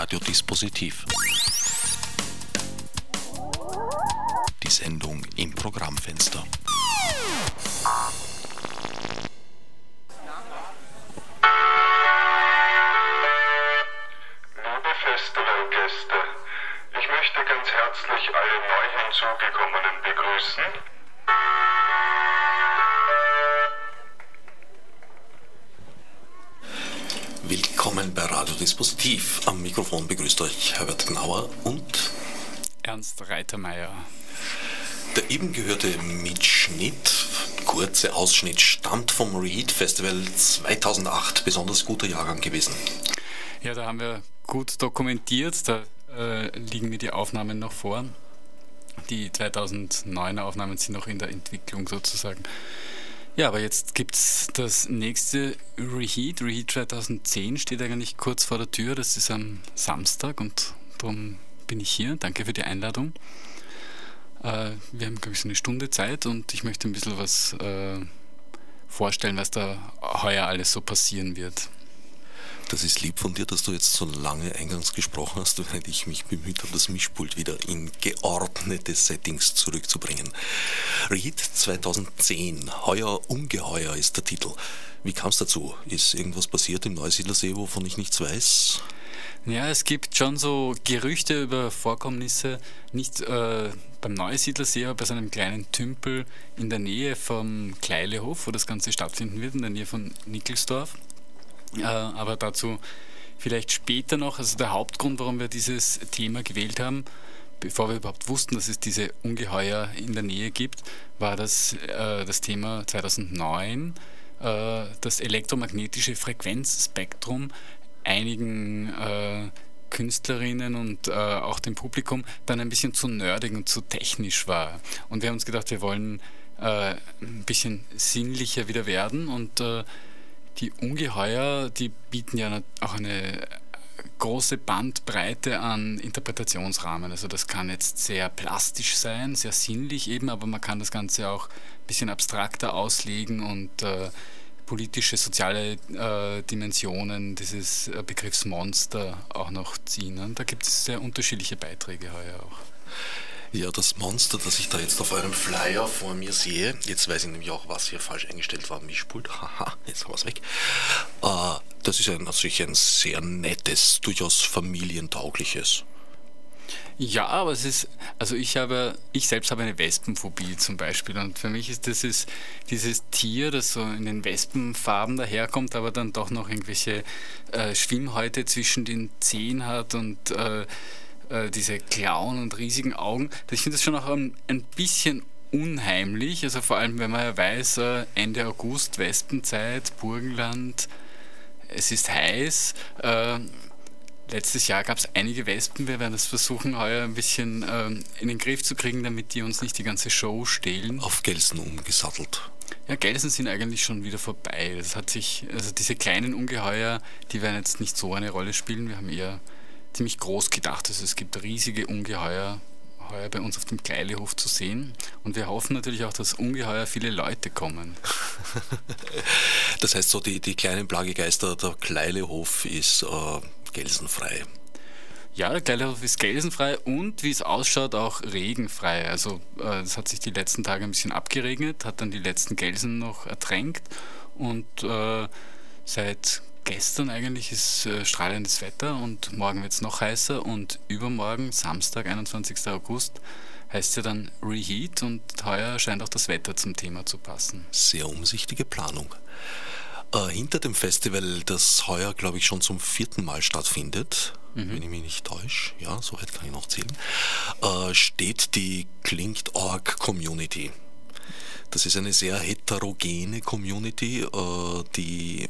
Radiodispositiv. Die Sendung im Programmfenster. Liebe Festivalgäste, ich möchte ganz herzlich alle neu hinzugekommenen begrüßen. Willkommen bei Radiodispositiv. Am Mikrofon begrüßt euch Herbert Gnauer und Ernst Reitermeier. der eben gehörte Mitschnitt, kurze Ausschnitt, stammt vom Reheat Festival 2008. Besonders guter Jahrgang gewesen. Ja, da haben wir gut dokumentiert. Da äh, liegen mir die Aufnahmen noch vor. Die 2009er Aufnahmen sind noch in der Entwicklung sozusagen. Ja, aber jetzt gibt es das nächste Reheat. Reheat 2010 steht eigentlich kurz vor der Tür. Das ist am Samstag und darum bin ich hier. Danke für die Einladung. Äh, wir haben, glaube ich, so eine Stunde Zeit und ich möchte ein bisschen was äh, vorstellen, was da heuer alles so passieren wird. Das ist lieb von dir, dass du jetzt so lange eingangs gesprochen hast, weil ich mich bemüht habe, das Mischpult wieder in geordnete Settings zurückzubringen. Read 2010, Heuer Ungeheuer ist der Titel. Wie kam es dazu? Ist irgendwas passiert im Neusiedlersee, wovon ich nichts weiß? Ja, es gibt schon so Gerüchte über Vorkommnisse, nicht äh, beim Neusiedlersee, aber bei so einem kleinen Tümpel in der Nähe vom Kleilehof, wo das Ganze stattfinden wird, in der Nähe von Nickelsdorf. Äh, aber dazu vielleicht später noch. Also der Hauptgrund, warum wir dieses Thema gewählt haben, bevor wir überhaupt wussten, dass es diese Ungeheuer in der Nähe gibt, war das, äh, das Thema 2009, äh, das elektromagnetische Frequenzspektrum einigen äh, Künstlerinnen und äh, auch dem Publikum dann ein bisschen zu nerdig und zu technisch war. Und wir haben uns gedacht, wir wollen ein bisschen sinnlicher wieder werden und die Ungeheuer, die bieten ja auch eine große Bandbreite an Interpretationsrahmen. Also das kann jetzt sehr plastisch sein, sehr sinnlich eben, aber man kann das Ganze auch ein bisschen abstrakter auslegen und äh, politische, soziale äh, Dimensionen dieses äh, Begriffs Monster auch noch ziehen. Da gibt es sehr unterschiedliche Beiträge heuer auch. Ja, das Monster, das ich da jetzt auf eurem Flyer vor mir sehe, jetzt weiß ich nämlich auch, was hier falsch eingestellt war, Mischpult, haha, jetzt haben wir es weg. Äh, das ist ein, natürlich ein sehr nettes, durchaus familientaugliches. Ja, aber es ist, also ich habe, ich selbst habe eine Wespenphobie zum Beispiel und für mich ist das ist dieses Tier, das so in den Wespenfarben daherkommt, aber dann doch noch irgendwelche äh, Schwimmhäute zwischen den Zehen hat und äh, äh, diese Klauen und riesigen Augen. Ich finde das schon auch ein, ein bisschen unheimlich, also vor allem wenn man ja weiß, äh, Ende August, Wespenzeit, Burgenland, es ist heiß. Äh, letztes Jahr gab es einige Wespen. Wir werden das versuchen, heuer ein bisschen ähm, in den Griff zu kriegen, damit die uns nicht die ganze Show stehlen. Auf Gelsen umgesattelt. Ja, Gelsen sind eigentlich schon wieder vorbei. Das hat sich, also diese kleinen Ungeheuer, die werden jetzt nicht so eine Rolle spielen. Wir haben eher ziemlich groß gedacht. Also es gibt riesige Ungeheuer heuer bei uns auf dem Kleilehof zu sehen. Und wir hoffen natürlich auch, dass ungeheuer viele Leute kommen. Das heißt so, die, die kleinen Plagegeister, der Kleilehof ist äh, gelsenfrei. Ja, der Kleilehof ist gelsenfrei und wie es ausschaut auch regenfrei. Also äh, es hat sich die letzten Tage ein bisschen abgeregnet, hat dann die letzten Gelsen noch ertränkt und äh, seit gestern eigentlich ist äh, strahlendes Wetter und morgen wird es noch heißer und übermorgen, Samstag, 21. August, heißt ja dann Reheat und heuer scheint auch das Wetter zum Thema zu passen. Sehr umsichtige Planung. Äh, hinter dem Festival, das heuer, glaube ich, schon zum vierten Mal stattfindet, wenn ich mich nicht täusche, ja, so weit kann ich noch zählen, äh, steht die Klingt.org Community. Das ist eine sehr heterogene Community, äh, die,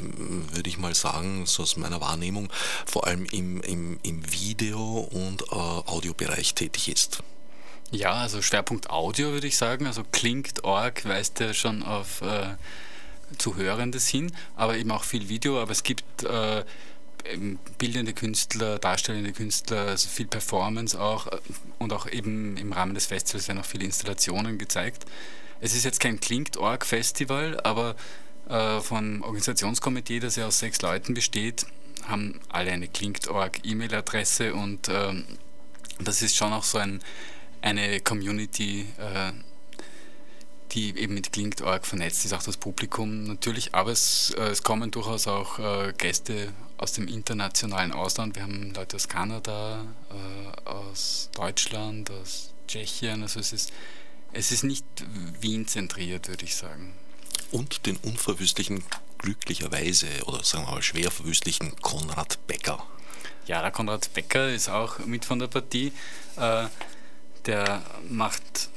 würde ich mal sagen, so aus meiner Wahrnehmung, vor allem im, im, im Video- und äh, Audiobereich tätig ist. Ja, also Schwerpunkt Audio würde ich sagen. Also klingt.org weist ja schon auf äh, Zuhörendes hin, aber eben auch viel Video. Aber es gibt äh, bildende Künstler, darstellende Künstler, also viel Performance auch äh, und auch eben im Rahmen des Festivals werden auch viele Installationen gezeigt. Es ist jetzt kein Klingt.org-Festival, aber äh, vom Organisationskomitee, das ja aus sechs Leuten besteht, haben alle eine Klingt.org E-Mail-Adresse und ähm, das ist schon auch so ein, eine Community, äh, die eben mit Klingt.org vernetzt ist, auch das Publikum natürlich, aber es, äh, es kommen durchaus auch äh, Gäste aus dem internationalen Ausland. Wir haben Leute aus Kanada, äh, aus Deutschland, aus Tschechien, also es ist, es ist nicht Wien zentriert, würde ich sagen. Und den unverwüstlichen, glücklicherweise oder sagen wir mal schwer verwüstlichen Konrad Becker. Ja, der Konrad Becker ist auch mit von der Partie. Äh, der macht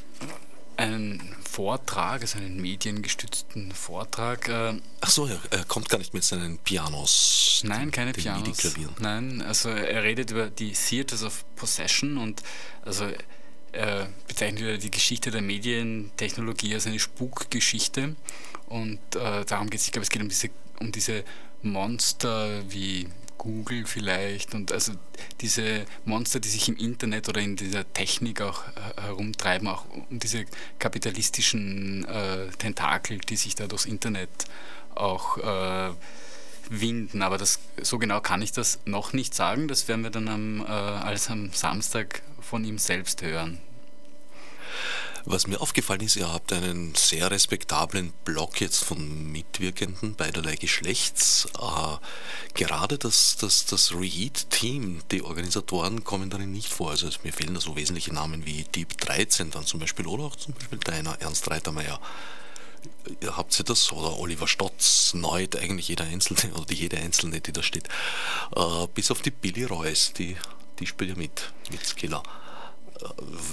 einen Vortrag, also einen mediengestützten Vortrag. Äh, Ach so, er, kommt gar nicht mit seinen Pianos. Nein, keine Pianos. Nein, also er redet über die Theaters of Possession und also er bezeichnet die Geschichte der Medientechnologie als eine Spukgeschichte und äh, darum geht es, ich glaube, es geht um diese, um diese Monster wie Google vielleicht und also diese Monster, die sich im Internet oder in dieser Technik auch äh, herumtreiben, auch um diese kapitalistischen äh, Tentakel, die sich da durchs Internet auch äh, winden. Aber das, so genau kann ich das noch nicht sagen. Das werden wir dann am, äh, alles am Samstag von ihm selbst hören. Was mir aufgefallen ist, ihr habt einen sehr respektablen Block jetzt von Mitwirkenden beiderlei Geschlechts. Äh, gerade das, das, das Reheat-Team, die Organisatoren kommen darin nicht vor. Also mir fehlen da so wesentliche Namen wie Deep 13 dann zum Beispiel oder auch zum Beispiel deiner Ernst Reitermeier. Habt ihr das? Oder Oliver Stotz, Neut, eigentlich jeder Einzelne oder jede Einzelne, die da steht. Äh, bis auf die Billy Royce, die, die spielt ja mit, mit Skiller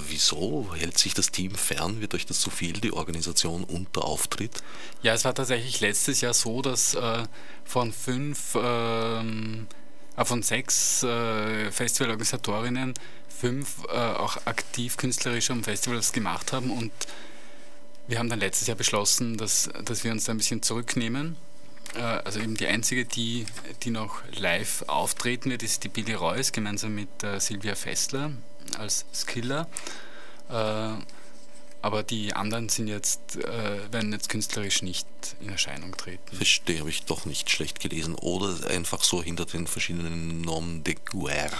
wieso hält sich das Team fern? Wird euch das zu viel, die Organisation und der Auftritt? Ja, es war tatsächlich letztes Jahr so, dass äh, von fünf, ähm, äh, von sechs äh, Festivalorganisatorinnen fünf äh, auch aktiv künstlerisch am Festival das gemacht haben und wir haben dann letztes Jahr beschlossen, dass, dass wir uns da ein bisschen zurücknehmen. Äh, also eben die einzige, die, die noch live auftreten wird, ist die Billy Royce gemeinsam mit äh, Silvia Fessler als Skiller. Äh, aber die anderen sind jetzt, äh, werden jetzt künstlerisch nicht in Erscheinung treten. Verstehe, habe ich doch nicht schlecht gelesen. Oder einfach so hinter den verschiedenen Noms de guerre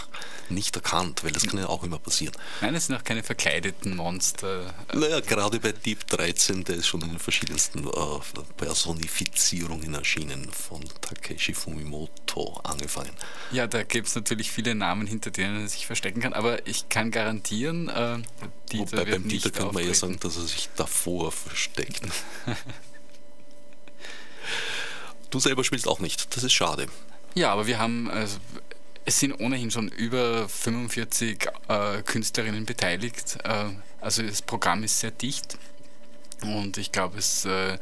nicht erkannt, weil das kann ja auch immer passieren. Nein, es sind auch keine verkleideten Monster. Naja, gerade bei Deep 13, der ist schon in den verschiedensten äh, Personifizierungen erschienen, von Takeshi Fumimoto angefangen. Ja, da gibt es natürlich viele Namen, hinter denen er sich verstecken kann, aber ich kann garantieren, äh, Dieter Wobei beim Dieter kann man eher sagen, dass er sich davor versteckt. du selber spielst auch nicht, das ist schade. Ja, aber wir haben, also, es sind ohnehin schon über 45 äh, Künstlerinnen beteiligt. Äh, also das Programm ist sehr dicht und ich glaube, es äh,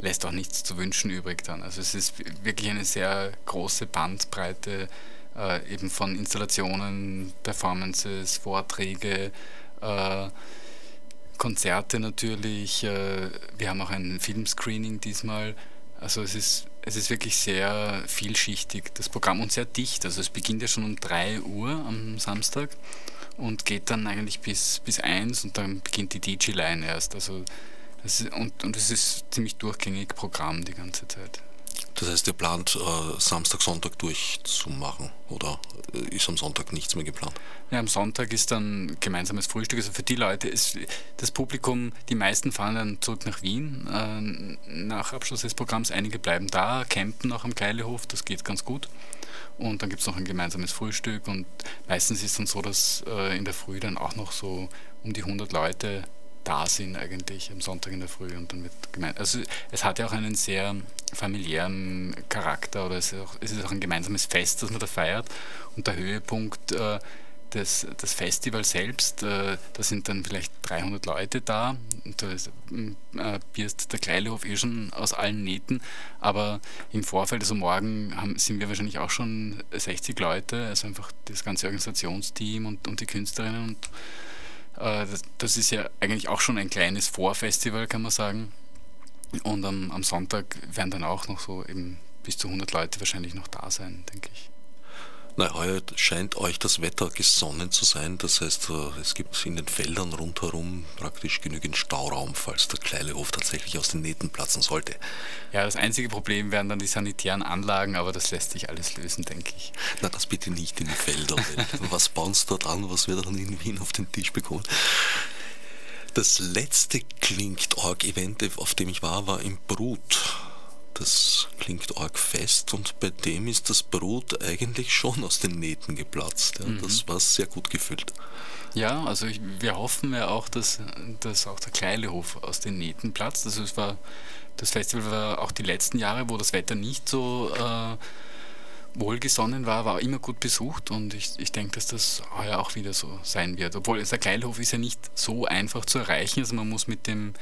lässt auch nichts zu wünschen übrig dann. Also es ist wirklich eine sehr große Bandbreite äh, eben von Installationen, Performances, Vorträge, äh, Konzerte natürlich. Wir haben auch ein Filmscreening diesmal. Also es ist, es ist wirklich sehr vielschichtig, das Programm, und sehr dicht. Also es beginnt ja schon um 3 Uhr am Samstag und geht dann eigentlich bis, bis 1 und dann beginnt die DJ-Line erst. Also ist, und, und es ist ziemlich durchgängig Programm die ganze Zeit. Das heißt, ihr plant äh, Samstag, Sonntag durchzumachen oder äh, ist am Sonntag nichts mehr geplant? Ja, am Sonntag ist dann gemeinsames Frühstück. Also für die Leute ist das Publikum, die meisten fahren dann zurück nach Wien äh, nach Abschluss des Programms. Einige bleiben da, campen noch am Keilehof, das geht ganz gut. Und dann gibt es noch ein gemeinsames Frühstück und meistens ist es dann so, dass in der Früh dann auch noch so um die 100 Leute da sind eigentlich am Sonntag in der Früh und dann wird gemeint. Also es hat ja auch einen sehr familiären Charakter oder es ist, auch, es ist auch ein gemeinsames Fest, das man da feiert und der Höhepunkt äh, des, des Festivals selbst, äh, da sind dann vielleicht 300 Leute da und da ist, äh, birst der Kleilehof eh schon aus allen Nähten, aber im Vorfeld, also morgen haben, sind wir wahrscheinlich auch schon 60 Leute, also einfach das ganze Organisationsteam und, und die Künstlerinnen und äh, das, ist ja eigentlich auch schon ein kleines Vorfestival, kann man sagen. Und am, am Sonntag werden dann auch noch so eben bis zu 100 Leute wahrscheinlich noch da sein, denke ich. Na, heuer scheint euch das Wetter gesonnen zu sein. Das heißt, äh, es gibt in den Feldern rundherum praktisch genügend Stauraum, falls der Kleilehof tatsächlich aus den Nähten platzen sollte. Ja, das einzige Problem wären dann die sanitären Anlagen, aber das lässt sich alles lösen, denke ich. Na, das bitte nicht in die Felder. was bauen sie dort an, was wir dann in Wien auf den Tisch bekommen? Das letzte Klingt-Org-Event, auf dem ich war, war im Brut das klingt arg fest und bei dem ist das Brot eigentlich schon aus den Nähten geplatzt. Ja. Mhm. Das war sehr gut gefüllt. Ja, also ich, wir hoffen ja auch, dass, dass auch der Kleilehof aus den Nähten platzt. Also es war, das Festival war auch die letzten Jahre, wo das Wetter nicht so äh, wohlgesonnen war, war immer gut besucht und ich, ich denke, dass das heuer auch wieder so sein wird. Obwohl der Kleilhof ist ja nicht so einfach zu erreichen, also man muss mit dem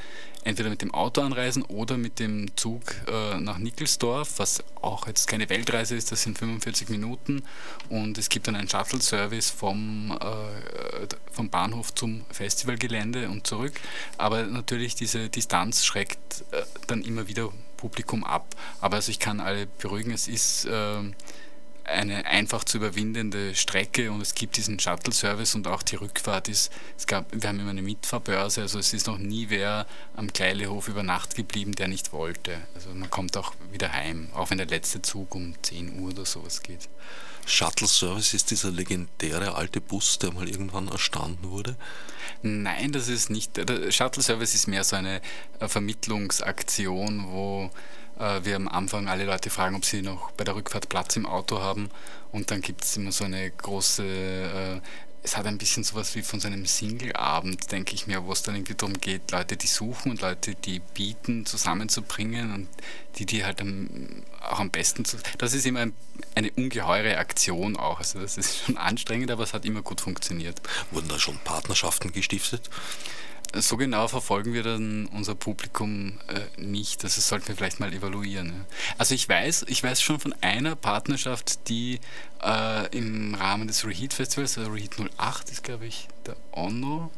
entweder mit dem Auto anreisen oder mit dem Zug äh, nach Nickelsdorf, was auch jetzt keine Weltreise ist, das sind 45 Minuten und es gibt dann einen Shuttle-Service vom, äh, vom Bahnhof zum Festivalgelände und zurück, aber natürlich diese Distanz schreckt äh, dann immer wieder Publikum ab. Aber also ich kann alle beruhigen, es ist äh, eine einfach zu überwindende Strecke und es gibt diesen Shuttle-Service und auch die Rückfahrt ist, es gab, wir haben immer eine Mitfahrbörse, also es ist noch nie wer am Kleilehof über Nacht geblieben, der nicht wollte. Also man kommt auch wieder heim, auch wenn der letzte Zug um 10 Uhr oder sowas geht. Shuttle-Service ist dieser legendäre alte Bus, der mal irgendwann erstanden wurde? Nein, das ist nicht. Der Shuttle-Service ist mehr so eine Vermittlungsaktion, wo wir am Anfang alle Leute fragen, ob sie noch bei der Rückfahrt Platz im Auto haben. Und dann gibt es immer so eine große, äh, es hat ein bisschen sowas wie von so einem Single-Abend, denke ich mir, wo es dann irgendwie darum geht, Leute, die suchen und Leute, die bieten, zusammenzubringen und die, die halt am, auch am besten zu. Das ist immer ein, eine ungeheure Aktion auch. Also das ist schon anstrengend, aber es hat immer gut funktioniert. Wurden da schon Partnerschaften gestiftet? So genau verfolgen wir dann unser Publikum äh, nicht. Also das sollten wir vielleicht mal evaluieren. Ja. Also ich weiß, ich weiß schon von einer Partnerschaft, die äh, im Rahmen des Reheat Festivals, also Reheat 08 ist glaube ich der Onno.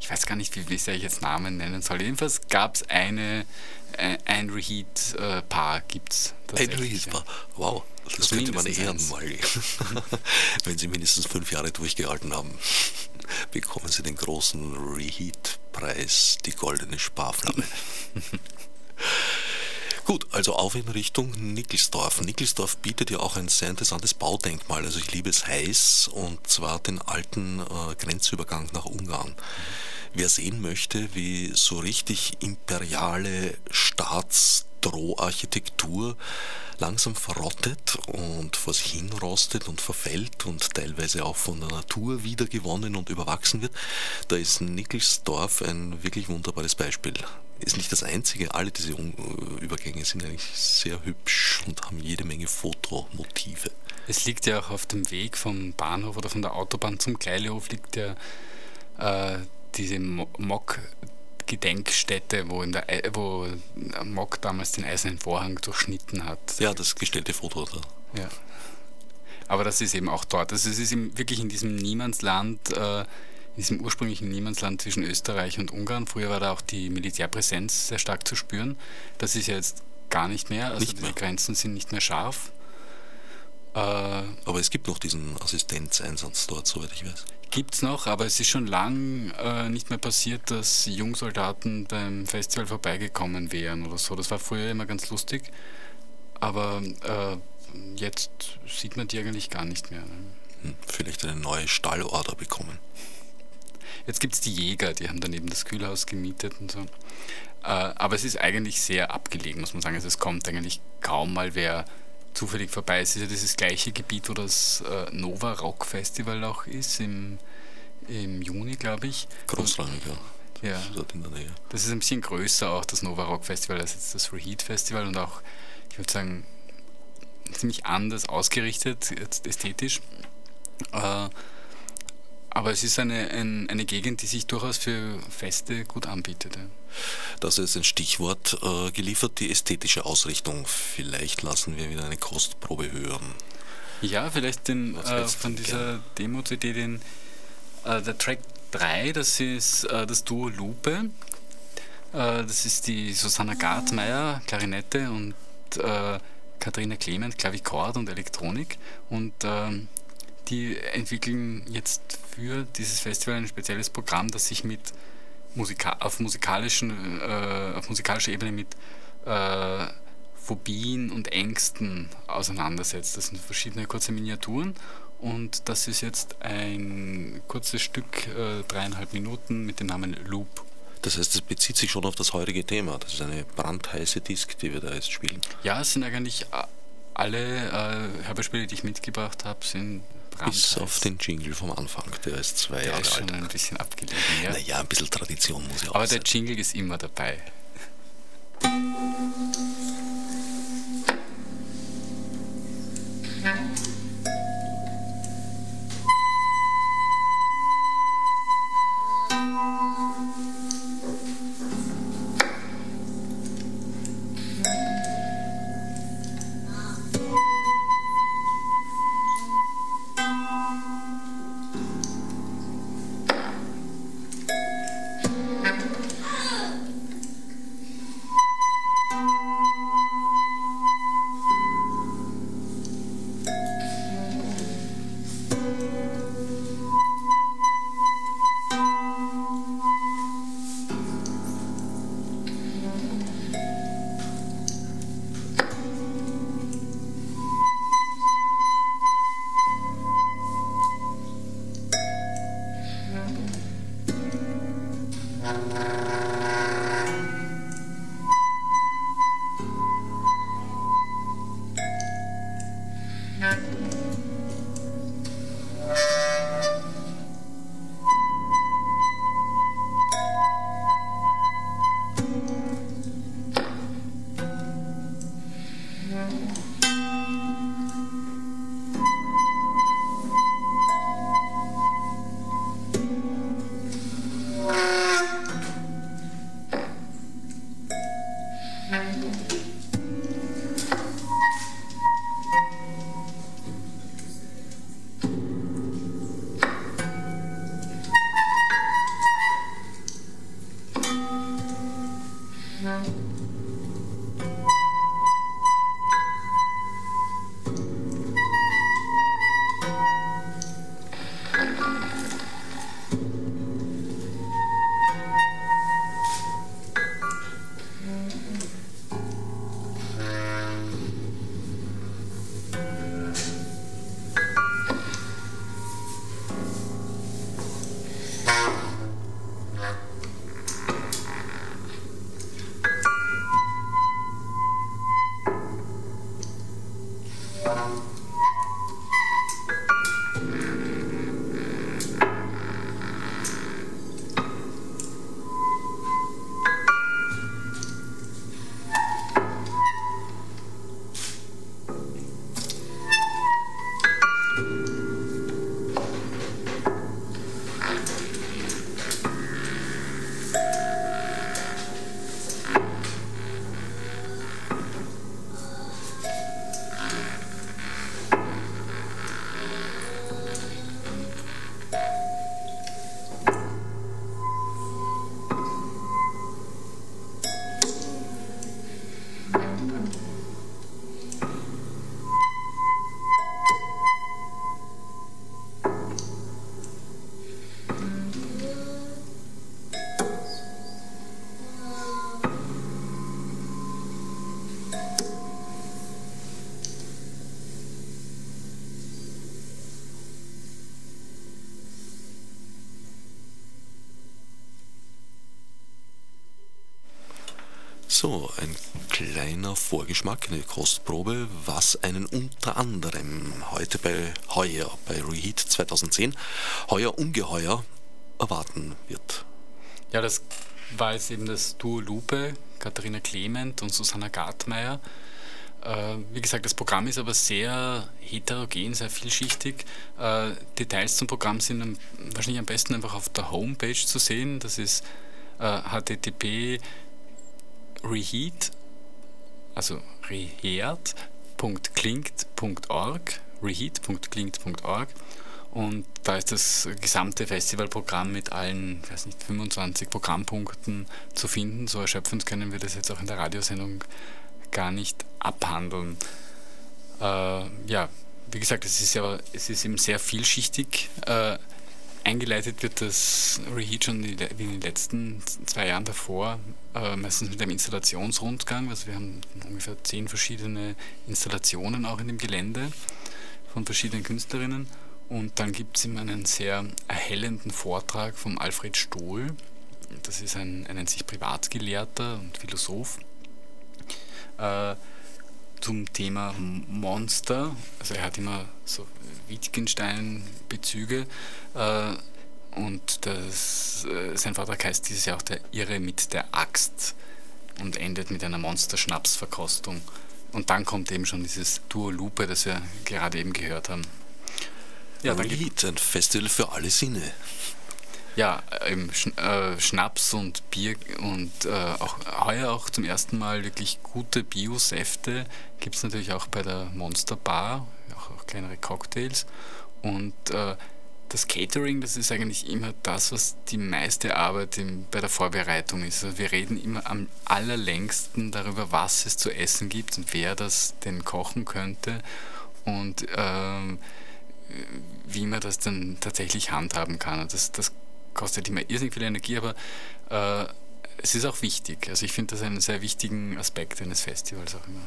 Ich weiß gar nicht, wie, wie sehr ich jetzt Namen nennen soll. Jedenfalls gab es eine, äh, ein Reheat-Paar, gibt es. Ein Reheat-Paar, wow. Das könnte man ehren mal. Wenn Sie mindestens fünf Jahre durchgehalten haben bekommen Sie den großen Reheat-Preis, die goldene Sparflamme. Gut, also auf in Richtung Nickelsdorf. Nickelsdorf bietet ja auch ein sehr interessantes Baudenkmal. Also ich liebe es heiß und zwar den alten äh, Grenzübergang nach Ungarn. Wer sehen möchte, wie so richtig imperiale Staatsdroharchitektur langsam verrottet und vor sich hin rostet und verfällt und teilweise auch von der Natur wiedergewonnen und überwachsen wird, da ist Nickelsdorf ein wirklich wunderbares Beispiel. Ist nicht das einzige, alle diese Übergänge sind eigentlich sehr hübsch und haben jede Menge Fotomotive. Es liegt ja auch auf dem Weg vom Bahnhof oder von der Autobahn zum Kleilehof liegt ja äh, diese Mok Gedenkstätte, wo, in der, wo Mock damals den eisernen Vorhang durchschnitten hat. Ja, das gestellte Foto da. Ja. Aber das ist eben auch dort. Also es ist wirklich in diesem Niemandsland, äh, diesem ursprünglichen Niemandsland zwischen Österreich und Ungarn. Früher war da auch die Militärpräsenz sehr stark zu spüren. Das ist ja jetzt gar nicht mehr. Also nicht mehr. die Grenzen sind nicht mehr scharf. Äh, Aber es gibt noch diesen Assistenzeinsatz dort, soweit ich weiß. Gibt es noch, aber es ist schon lang äh, nicht mehr passiert, dass Jungsoldaten beim Festival vorbeigekommen wären oder so. Das war früher immer ganz lustig, aber äh, jetzt sieht man die eigentlich gar nicht mehr. Ne? Hm, vielleicht eine neue Stallorder bekommen. Jetzt gibt es die Jäger, die haben daneben das Kühlhaus gemietet und so. Äh, aber es ist eigentlich sehr abgelegen, muss man sagen. Also es kommt eigentlich kaum mal wer zufällig vorbei. Es ist ja dieses gleiche Gebiet, wo das äh, Nova Rock Festival auch ist, im, im Juni, glaube ich. Großrangig, ja. Das ja. Ist. Das ist ein bisschen größer auch, das Nova Rock Festival, als jetzt das Reheat Festival und auch, ich würde sagen, ziemlich anders ausgerichtet, jetzt ästhetisch. Äh, aber es ist eine, ein, eine Gegend, die sich durchaus für Feste gut anbietet. Ja. Das ist ein Stichwort äh, geliefert, die ästhetische Ausrichtung. Vielleicht lassen wir wieder eine Kostprobe hören. Ja, vielleicht den, äh, von dieser Demo-CD den äh, der Track 3, das ist äh, das Duo Lupe. Äh, das ist die Susanna Gartmeier, Klarinette und äh, Katharina Clement, Klavikord und Elektronik. Und ähm, die entwickeln jetzt für dieses Festival ein spezielles Programm, das sich mit Musika auf, musikalischen, äh, auf musikalischer Ebene mit äh, Phobien und Ängsten auseinandersetzt. Das sind verschiedene kurze Miniaturen und das ist jetzt ein kurzes Stück, äh, dreieinhalb Minuten mit dem Namen Loop. Das heißt, es bezieht sich schon auf das heutige Thema. Das ist eine brandheiße Disk, die wir da jetzt spielen. Ja, es sind eigentlich äh, alle äh, Hörspiele, die ich mitgebracht habe, sind. Bis auf den Jingle vom Anfang, der ist zwei der Jahre ist schon alt. ein bisschen abgelegen. Ja. Naja, ein bisschen Tradition muss ja auch Aber sein. der Jingle ist immer dabei. So, ein kleiner Vorgeschmack, eine Kostprobe, was einen unter anderem heute bei Heuer, bei Reheat 2010, Heuer ungeheuer erwarten wird. Ja, das war jetzt eben das Duo Lupe, Katharina Clement und Susanna Gartmeier. Äh, wie gesagt, das Programm ist aber sehr heterogen, sehr vielschichtig. Äh, Details zum Programm sind wahrscheinlich am besten einfach auf der Homepage zu sehen. Das ist http reheat, also reheat.klingt.org, reheat.klingt.org und da ist das gesamte Festivalprogramm mit allen, weiß nicht, 25 Programmpunkten zu finden. So erschöpfend können wir das jetzt auch in der Radiosendung gar nicht abhandeln. Äh, ja, wie gesagt, es ist, ja, es ist eben sehr vielschichtig. Äh, eingeleitet wird das Reheat schon wie in den letzten zwei Jahren davor, äh, meistens mit einem Installationsrundgang. Also wir haben ungefähr zehn verschiedene Installationen auch in dem Gelände von verschiedenen Künstlerinnen. Und dann gibt es immer einen sehr erhellenden Vortrag vom Alfred Stohl. Das ist ein, ein sich Privatgelehrter und Philosoph. Äh, zum Thema Monster. Also er hat immer so Wittgenstein-Bezüge. Äh, und das, äh, sein Vortrag heißt dieses Jahr auch der Irre mit der Axt und endet mit einer Monsterschnapsverkostung. Und dann kommt eben schon dieses Duo Lupe, das wir gerade eben gehört haben. Ja, Lied, ein Festival für alle Sinne. Ja, eben äh, Schnaps und Bier und äh, auch heuer auch zum ersten Mal wirklich gute Bio-Säfte gibt es natürlich auch bei der Monster Bar, auch, auch kleinere Cocktails. Und äh, das Catering, das ist eigentlich immer das, was die meiste Arbeit im, bei der Vorbereitung ist. Also wir reden immer am allerlängsten darüber, was es zu essen gibt und wer das denn kochen könnte. Und ähm, wie man das dann tatsächlich handhaben kann. Das, das kostet immer irrsinnig viel Energie, aber äh, es ist auch wichtig. Also ich finde das einen sehr wichtigen Aspekt eines Festivals auch immer.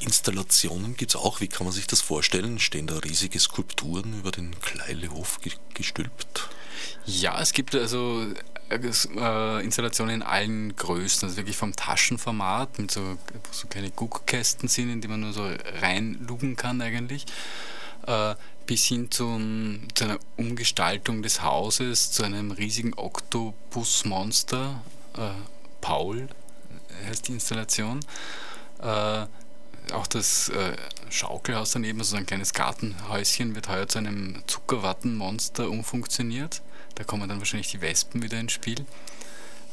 Installationen gibt es auch. Wie kann man sich das vorstellen? Stehen da riesige Skulpturen über den Kleilehof gestülpt? Ja, es gibt also äh, Installationen in allen Größen, also wirklich vom Taschenformat mit so, so kleine Guckkästen sind, in die man nur so reinlugen kann eigentlich, äh, bis hin zum, zu einer Umgestaltung des Hauses, zu einem riesigen Oktopusmonster. Äh, Paul heißt die Installation. Äh, auch das äh, Schaukelhaus daneben, also ein kleines Gartenhäuschen, wird heuer zu einem Zuckerwattenmonster umfunktioniert. Da kommen dann wahrscheinlich die Wespen wieder ins Spiel.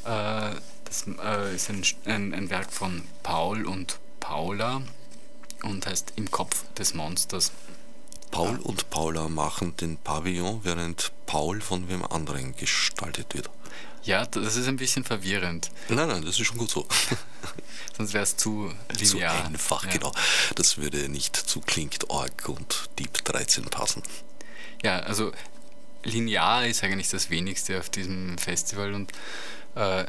Äh, das äh, ist ein, ein, ein Werk von Paul und Paula und heißt Im Kopf des Monsters. Paul und Paula machen den Pavillon, während Paul von wem anderen gestaltet wird. Ja, das ist ein bisschen verwirrend. Nein, nein, das ist schon gut so. Sonst wäre es zu linear. Zu einfach, ja. genau. Das würde nicht zu Klingt Org und Deep 13 passen. Ja, also linear ist eigentlich das wenigste auf diesem Festival und äh,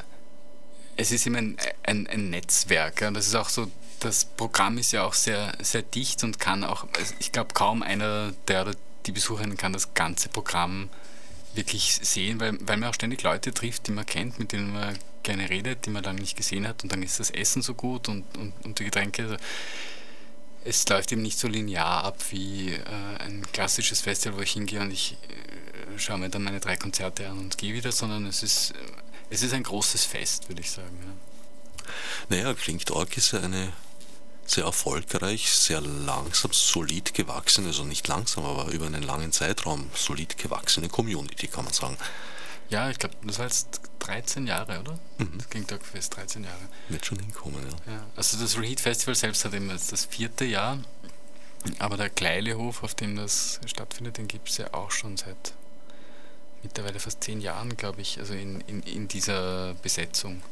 es ist immer ein, ein, ein Netzwerk. Und das ist auch so das Programm ist ja auch sehr, sehr dicht und kann auch, also ich glaube, kaum einer der oder die Besucherin kann das ganze Programm wirklich sehen, weil, weil man auch ständig Leute trifft, die man kennt, mit denen man gerne redet, die man lange nicht gesehen hat und dann ist das Essen so gut und, und, und die Getränke. Also es läuft eben nicht so linear ab wie äh, ein klassisches Festival, wo ich hingehe und ich äh, schaue mir dann meine drei Konzerte an und gehe wieder, sondern es ist, es ist ein großes Fest, würde ich sagen. Ja. Naja, klingt Org ist ja eine sehr erfolgreich, sehr langsam, solid gewachsene, also nicht langsam, aber über einen langen Zeitraum solid gewachsene Community, kann man sagen. Ja, ich glaube, das war jetzt 13 Jahre, oder? Mhm. Das ging Fest 13 Jahre. Wird schon hinkommen, ja. ja. Also das Reheat Festival selbst hat eben jetzt das vierte Jahr, aber der Kleilehof, auf dem das stattfindet, den gibt es ja auch schon seit mittlerweile fast zehn Jahren, glaube ich, also in, in, in dieser Besetzung.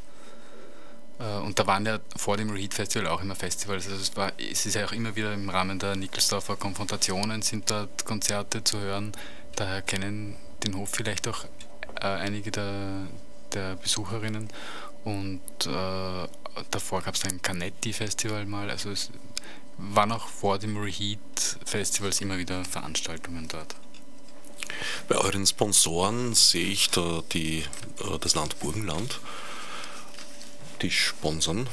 Äh, und da waren ja vor dem Reheat Festival auch immer Festivals. Also es, war, es ist ja auch immer wieder im Rahmen der Nickelsdorfer Konfrontationen sind dort Konzerte zu hören. Daher kennen den Hof vielleicht auch äh, einige der, der Besucherinnen. Und äh, davor gab es ein Canetti-Festival mal. Also es waren auch vor dem Reheat-Festivals immer wieder Veranstaltungen dort. Bei euren Sponsoren sehe ich da die, äh, das Land Burgenland die sponsern.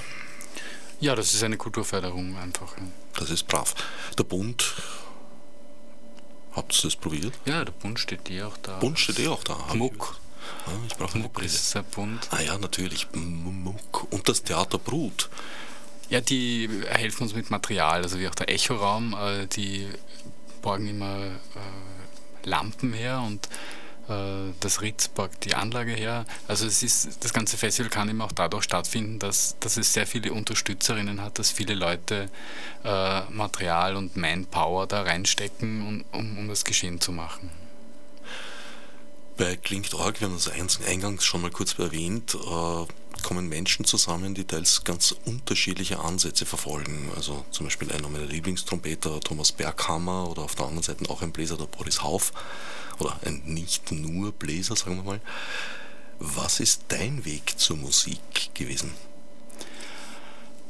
Ja, das ist eine Kulturförderung einfach. Das ist brav. Der Bund, habt ihr das probiert? Ja, der Bund steht eh auch da. Bund steht eh auch da. Muck. Ja, ich brauche Muck ist der Bund. Ah ja, natürlich. Muck. Und das Theater Brut. Ja, die helfen uns mit Material, also wie auch der Echoraum, äh, die borgen immer äh, Lampen her und das Ritz packt die Anlage her. Also es ist, das ganze Festival kann eben auch dadurch stattfinden, dass, dass es sehr viele Unterstützerinnen hat, dass viele Leute äh, Material und Manpower da reinstecken, um, um, um das Geschehen zu machen. Bei Klingt.org, wir haben das eingangs schon mal kurz erwähnt, äh, kommen Menschen zusammen, die teils ganz unterschiedliche Ansätze verfolgen. Also zum Beispiel einer meiner Lieblingstrompeter, Thomas Berghammer, oder auf der anderen Seite auch ein Bläser, der Boris Hauf, oder ein nicht nur Bläser, sagen wir mal. Was ist dein Weg zur Musik gewesen?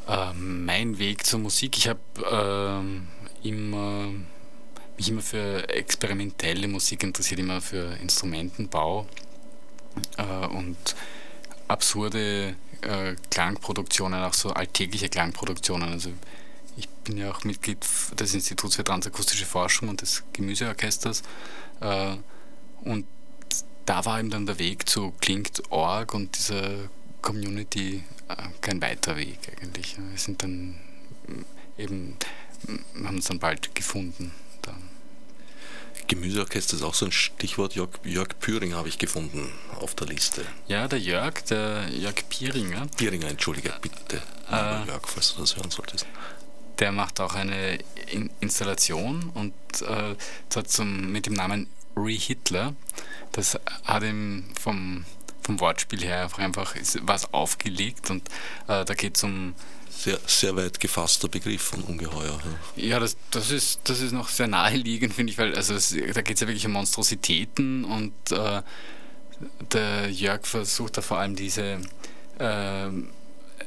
Äh, mein Weg zur Musik, ich habe äh, immer, mich immer für experimentelle Musik interessiert, immer für Instrumentenbau äh, und absurde äh, Klangproduktionen, auch so alltägliche Klangproduktionen. Also ich bin ja auch Mitglied des Instituts für Transakustische Forschung und des Gemüseorchesters äh, und da war eben dann der Weg zu Klingt.org und dieser Community äh, kein weiter Weg eigentlich. Wir sind dann äh, eben, haben uns dann bald gefunden. Gemüseorchester ist auch so ein Stichwort. Jörg, Jörg Püringer habe ich gefunden auf der Liste. Ja, der Jörg, der Jörg Pieringer. Pieringer, entschuldige, bitte. Äh, Jörg, falls du das hören solltest. Der macht auch eine Installation und äh, zwar zum, mit dem Namen Re-Hitler. Das hat ihm vom vom Wortspiel her einfach was aufgelegt und äh, da geht es um. Sehr, sehr weit gefasster Begriff von Ungeheuer. Ja, ja das, das, ist, das ist noch sehr naheliegend, finde ich, weil also es, da geht es ja wirklich um Monstrositäten und äh, der Jörg versucht da vor allem diese, äh,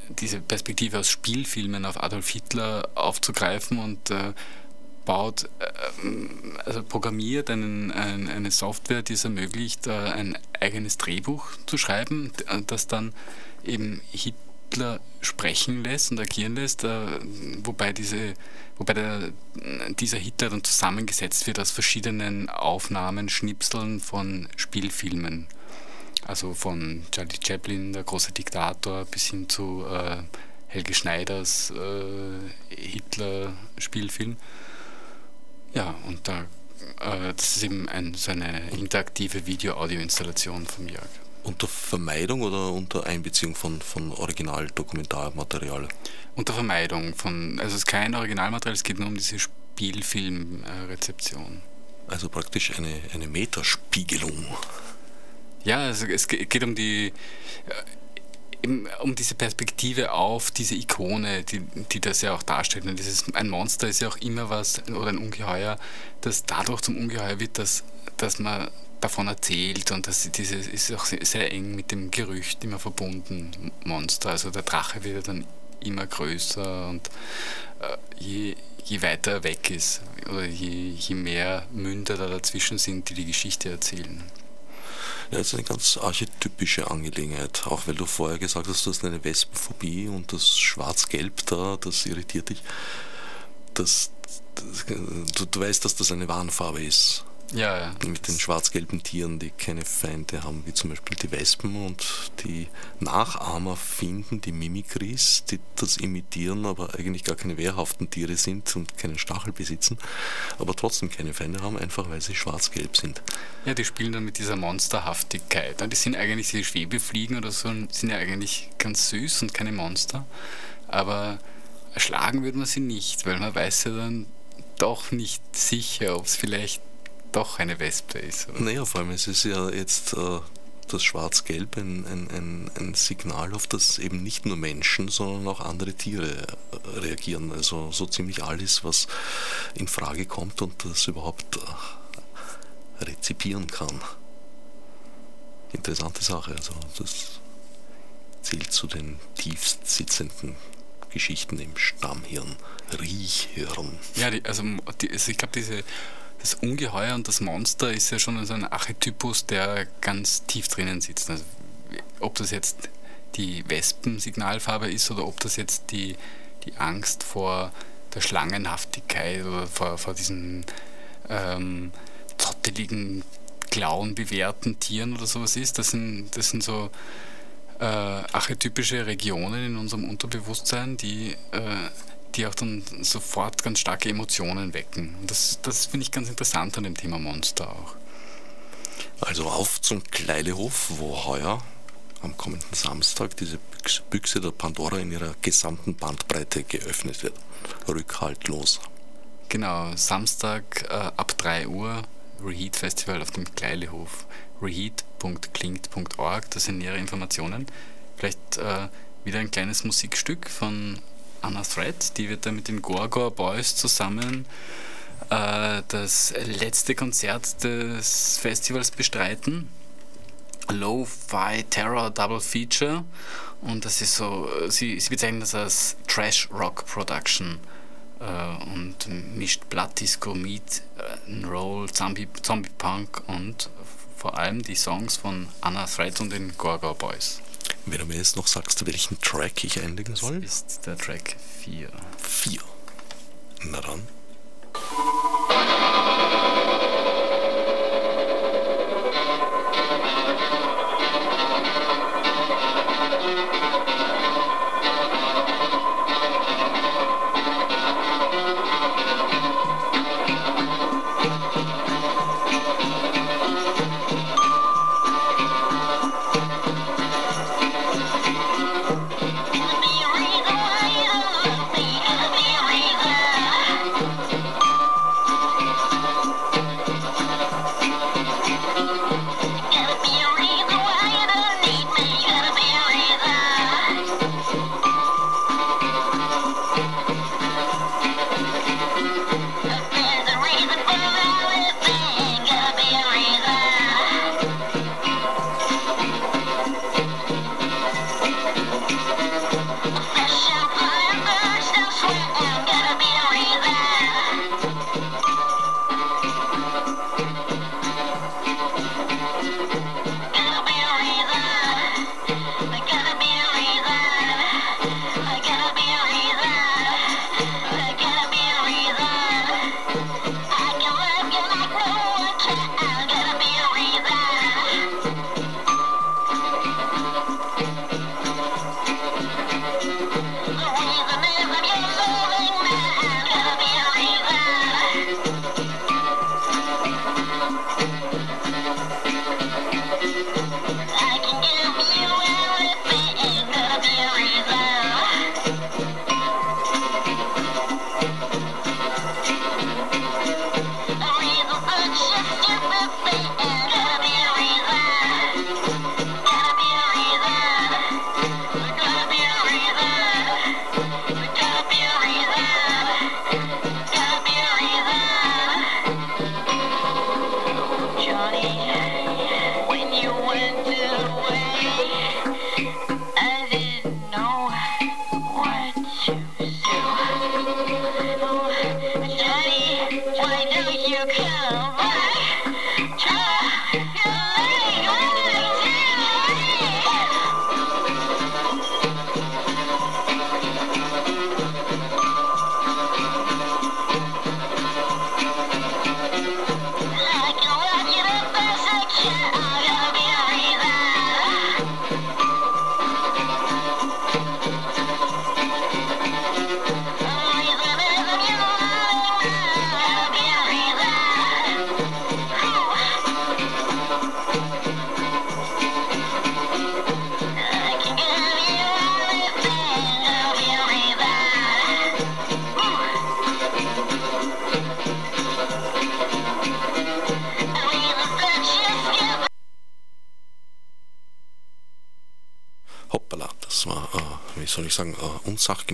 diese Perspektive aus Spielfilmen auf Adolf Hitler aufzugreifen und äh, baut, äh, also programmiert einen, ein, eine Software, die es ermöglicht, äh, ein eigenes Drehbuch zu schreiben, das dann eben Hitler sprechen lässt und agieren lässt, äh, wobei, diese, wobei der, dieser Hitler dann zusammengesetzt wird aus verschiedenen Aufnahmen, Schnipseln von Spielfilmen. Also von Charlie Chaplin, der große Diktator, bis hin zu äh, Helge Schneiders äh, Hitler-Spielfilm. Ja, und da, äh, das ist eben ein, so eine interaktive Video-Audio-Installation vom Jörg. Unter Vermeidung oder unter Einbeziehung von, von Original-Dokumentarmaterial? Unter Vermeidung von, also es ist kein Originalmaterial, es geht nur um diese Spielfilmrezeption. Also praktisch eine, eine Metaspiegelung. Ja, also es geht um die um diese Perspektive auf diese Ikone, die, die das ja auch darstellt. Und dieses, ein Monster ist ja auch immer was, oder ein Ungeheuer, das dadurch zum Ungeheuer wird, dass, dass man davon erzählt und das ist auch sehr, eng mit dem Gerücht immer verbunden, Monster. Also der Drache wird dann immer größer und äh, je, je weiter er weg ist oder je, je mehr Münder da dazwischen sind, die die Geschichte erzählen. Ja, das ist eine ganz archetypische Angelegenheit. Auch weil du vorher gesagt hast, du hast eine Wespenphobie und das Schwarz-Gelb da, das irritiert dich. Das, das du, du weißt, dass das eine Warnfarbe ist. Ja, ja. Mit den schwarz-gelben Tieren, die keine Feinde haben, wie zum Beispiel die Wespen und die Nachahmer finden, die Mimikries, die das imitieren, aber eigentlich gar keine wehrhaften Tiere sind und keinen Stachel besitzen, aber trotzdem keine Feinde haben, einfach weil sie schwarz-gelb sind. Ja, die spielen dann mit dieser Monsterhaftigkeit. Die sind eigentlich, die Schwebefliegen oder so, sind ja eigentlich ganz süß und keine Monster, aber erschlagen würde man sie nicht, weil man weiß ja dann doch nicht sicher, ob es vielleicht doch eine Wespe ist. Oder? Naja, vor allem es ist ja jetzt äh, das Schwarz-Gelb ein, ein, ein, ein, Signal, auf das eben nicht nur Menschen, sondern auch andere Tiere äh, reagieren. Also so ziemlich alles, was in Frage kommt und das überhaupt äh, rezipieren kann. Interessante Sache. Also das zählt zu den tiefst sitzenden Geschichten im Stammhirn, Riechhirn. Ja, die, also, die, also ich glaube, diese das Ungeheuer und das Monster ist ja schon so ein Archetypus, der ganz tief drinnen sitzt. Also, ob das jetzt die Wespensignalfarbe ist oder ob das jetzt die, die Angst vor der Schlangenhaftigkeit oder vor, vor diesen ähm, zotteligen, klauenbewehrten Tieren oder sowas ist. Das sind, das sind so äh, archetypische Regionen in unserem Unterbewusstsein, die äh, die auch dann sofort ganz starke Emotionen wecken. Und das, das finde ich ganz interessant an dem Thema Monster auch. Also auf zum Kleilehof, wo heuer am kommenden Samstag diese Büchse der Pandora in ihrer gesamten Bandbreite geöffnet wird. Rückhaltlos. Genau, Samstag äh, ab 3 Uhr Reheat Festival auf dem Kleilehof. reheat.klingt.org, da sind nähere Informationen. Vielleicht äh, wieder ein kleines Musikstück von Anna Thread, die wird da mit den Gorgor Boys zusammen äh, das letzte Konzert des Festivals bestreiten. Lo-Fi Terror Double Feature und das ist so, sie, sie bezeichnen das als Trash Rock Production äh, und mischt Blood-Disco, Meat, äh, Roll, Zombie, Zombie Punk und vor allem die Songs von Anna Thread und den Gorgor Boys. Wenn du mir jetzt noch sagst, welchen Track ich einlegen soll? Das ist der Track 4. 4. Na dann.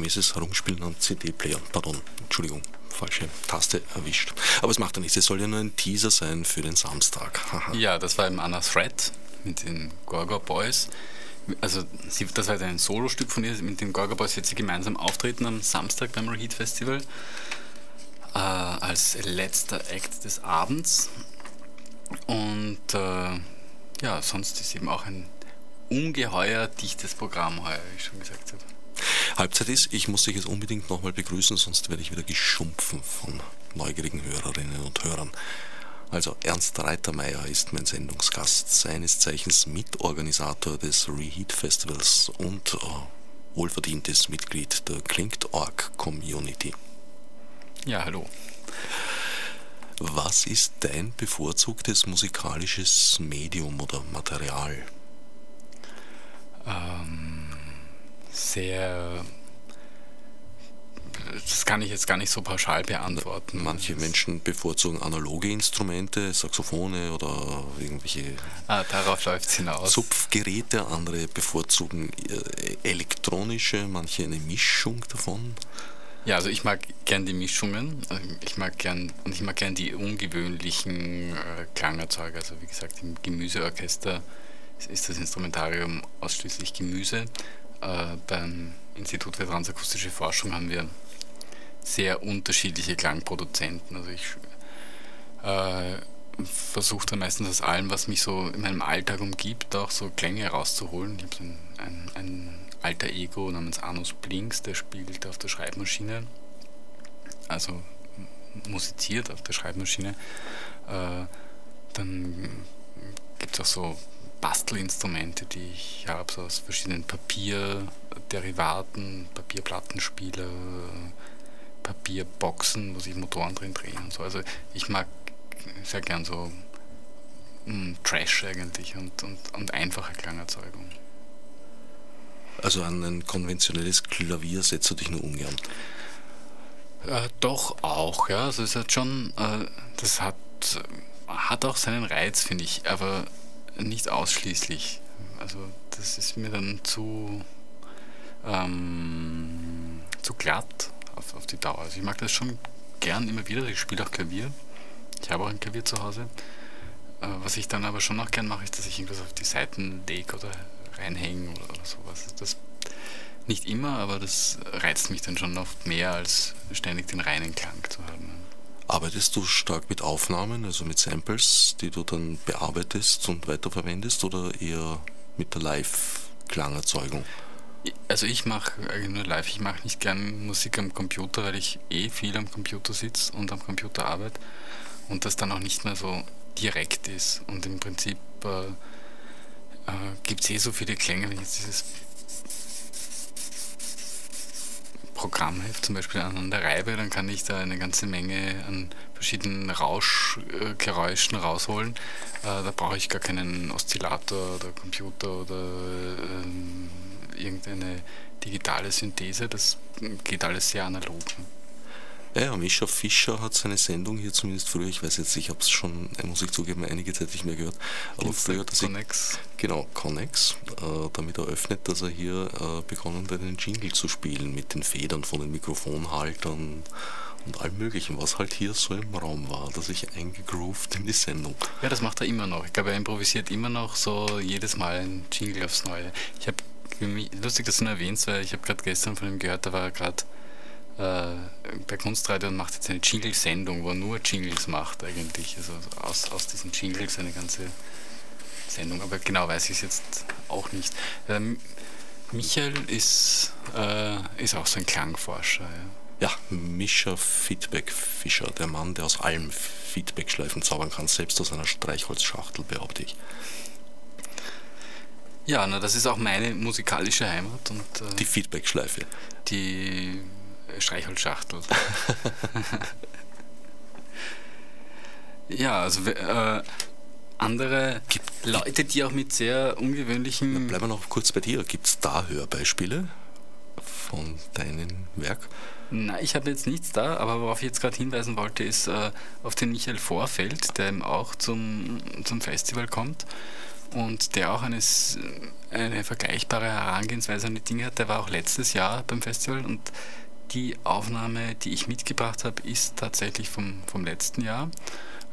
Unsachgemäßes Herumspielen an CD-Playern. Pardon, Entschuldigung, falsche Taste erwischt. Aber es macht ja nichts, es soll ja nur ein Teaser sein für den Samstag. ja, das war im Anna Thread mit den Gorgo Boys. Also sie, das war ein Solostück von ihr, mit den Gorgo Boys wird sie gemeinsam auftreten am Samstag beim Reheat Festival äh, als letzter Act des Abends. Und äh, ja, sonst ist eben auch ein ungeheuer dichtes Programm heuer, wie ich schon gesagt habe. Halbzeit ist, ich muss dich jetzt unbedingt nochmal begrüßen, sonst werde ich wieder geschumpfen von neugierigen Hörerinnen und Hörern. Also Ernst Reitermeier ist mein Sendungsgast, seines Zeichens Mitorganisator des Reheat Festivals und äh, wohlverdientes Mitglied der Klingt.org Community. Ja, hallo. Was ist dein bevorzugtes musikalisches Medium oder Material? ähm, sehr das kann ich jetzt gar nicht so pauschal beantworten. Manche Menschen bevorzugen analoge Instrumente, Saxophone oder irgendwelche ah, darauf läuft hinaus. Zupfgeräte, andere bevorzugen äh, elektronische, manche eine Mischung davon. Ja, also ich mag gern die Mischungen. Also ich mag gern und ich mag gern die ungewöhnlichen äh, Klangerzeuger. Also wie gesagt, im Gemüseorchester ist das Instrumentarium ausschließlich Gemüse. Äh, beim Institut für Transakustische Forschung haben wir sehr unterschiedliche Klangproduzenten. Also ich äh, versuche dann meistens aus allem, was mich so in meinem Alltag umgibt, auch so Klänge herauszuholen. Ich habe so ein, ein, ein alter Ego namens Anus Blinks, der spielt auf der Schreibmaschine, also musiziert auf der Schreibmaschine. Äh, dann gibt es auch so Bastelinstrumente, die ich habe, so aus verschiedenen Papierderivaten, Papierplattenspieler, Papierboxen, wo sich Motoren drin drehen und so. Also ich mag sehr gern so mh, mm, Trash eigentlich und, und, und einfache Klangerzeugung. Also an ein konventionelles Klavier setzt du dich nur ungern? Äh, doch auch, ja. Also es hat schon, äh, das hat, hat auch seinen Reiz, finde ich, aber nicht ausschließlich. Also das ist mir dann zu, ähm, zu glatt auf, auf die Dauer. Also ich mag das schon gern immer wieder. Ich spiele auch Klavier. Ich habe auch ein Klavier zu Hause. Äh, was ich dann aber schon noch gern mache, ist, dass ich irgendwas auf die Seiten lege oder reinhängen oder, oder sowas. Das nicht immer, aber das reizt mich dann schon oft mehr, als ständig den reinen Klang zu haben. Arbeitest du stark mit Aufnahmen, also mit Samples, die du dann bearbeitest und weiterverwendest oder eher mit der Live-Klangerzeugung? Also ich mache eigentlich nur live, ich mache nicht gern Musik am Computer, weil ich eh viel am Computer sitze und am Computer arbeite und das dann auch nicht mehr so direkt ist. Und im Prinzip äh, äh, gibt es eh so viele Klänge, wenn ich jetzt dieses Programmheft zum Beispiel aneinander reibe, dann kann ich da eine ganze Menge an verschiedenen Rauschgeräuschen rausholen. Äh, da brauche ich gar keinen Oszillator oder Computer oder äh, irgendeine digitale Synthese. Das geht alles sehr analog. Ja, Mischa Fischer hat seine Sendung hier zumindest früher, ich weiß jetzt, ich habe es schon, muss ich zugeben, einige Zeit nicht mehr gehört, aber Dienstag früher hat er Connex. Genau, Connex, äh, damit eröffnet, dass er hier äh, begonnen hat, einen Jingle zu spielen mit den Federn von den Mikrofonhaltern und allem möglichen, was halt hier so im Raum war, dass ich eingegroovt in die Sendung. Ja, das macht er immer noch. Ich glaube, er improvisiert immer noch so jedes Mal ein Jingle aufs Neue. Ich habe, lustig, dass du ihn erwähnst, weil ich habe gerade gestern von ihm gehört, da war er gerade äh, bei Kunstradio und macht jetzt eine Jingle-Sendung, wo er nur Jingles macht eigentlich. Also aus, aus diesen Jingles eine ganze Sendung. Aber genau weiß ich es jetzt auch nicht. Ähm, Michael ist, äh, ist auch so ein Klangforscher. Ja, ja Mischa Feedback Fischer, der Mann, der aus allem Feedback-Schleifen zaubern kann, selbst aus einer Streichholzschachtel, behaupte ich. Ja, na, das ist auch meine musikalische Heimat. Und, äh, die Feedback-Schleife. Die Streichholzschachtel. ja, also äh, andere Gibt, Leute, die auch mit sehr ungewöhnlichen. Na, bleiben wir noch kurz bei dir. Gibt es da Hörbeispiele von deinem Werk? Nein, ich habe jetzt nichts da, aber worauf ich jetzt gerade hinweisen wollte, ist äh, auf den Michael Vorfeld, der eben auch zum, zum Festival kommt und der auch eine, eine vergleichbare Herangehensweise an die Dinge hat. Der war auch letztes Jahr beim Festival und die Aufnahme, die ich mitgebracht habe, ist tatsächlich vom, vom letzten Jahr.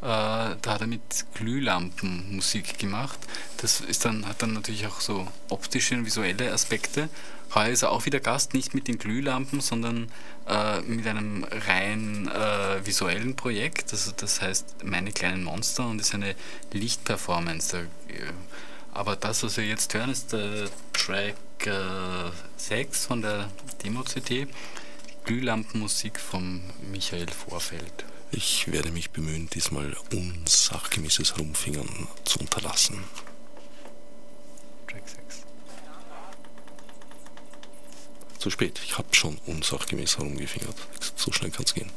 Äh, da hat er mit Glühlampen Musik gemacht. Das ist dann, hat dann natürlich auch so optische und visuelle Aspekte. Heuer ist er auch wieder Gast, nicht mit den Glühlampen, sondern äh, mit einem rein äh, visuellen Projekt. Also das heißt Meine kleinen Monster und ist eine Lichtperformance. Äh, aber das, was wir jetzt hören, ist der Track 6 äh, von der Demo-CD. Glühlampenmusik von Michael Vorfeld. Ich werde mich bemühen, diesmal unsachgemäßes Herumfingern zu unterlassen. Track 6. Zu spät, ich habe schon unsachgemäß herumgefingert. So schnell kann es gehen.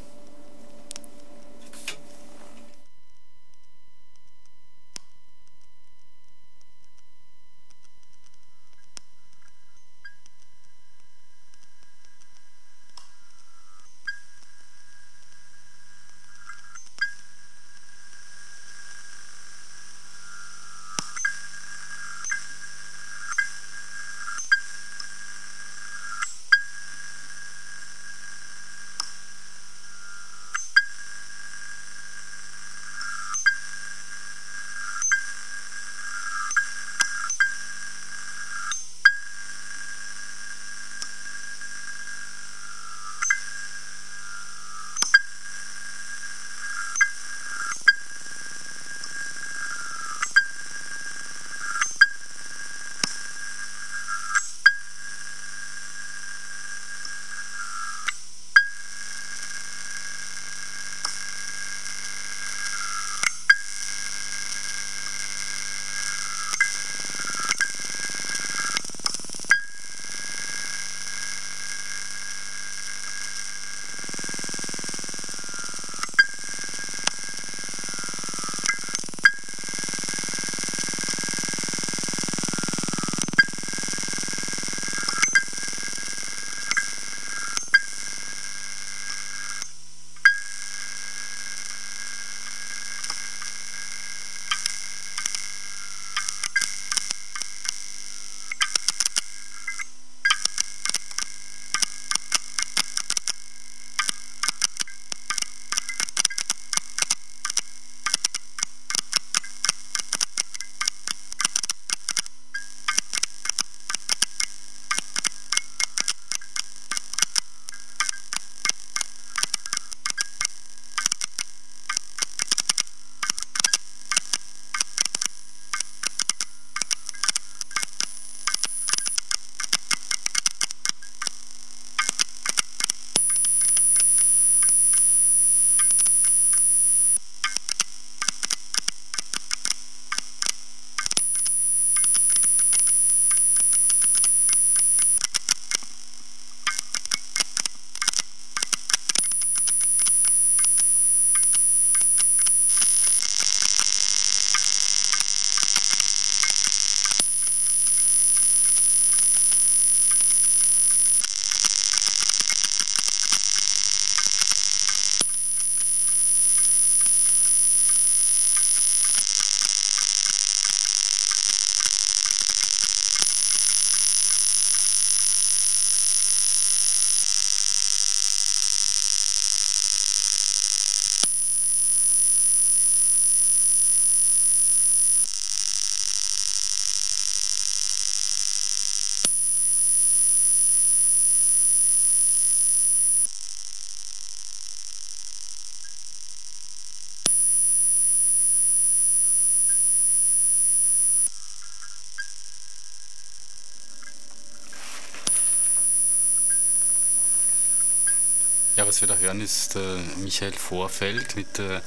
Was wir da hören, ist äh, Michael Vorfeld mit der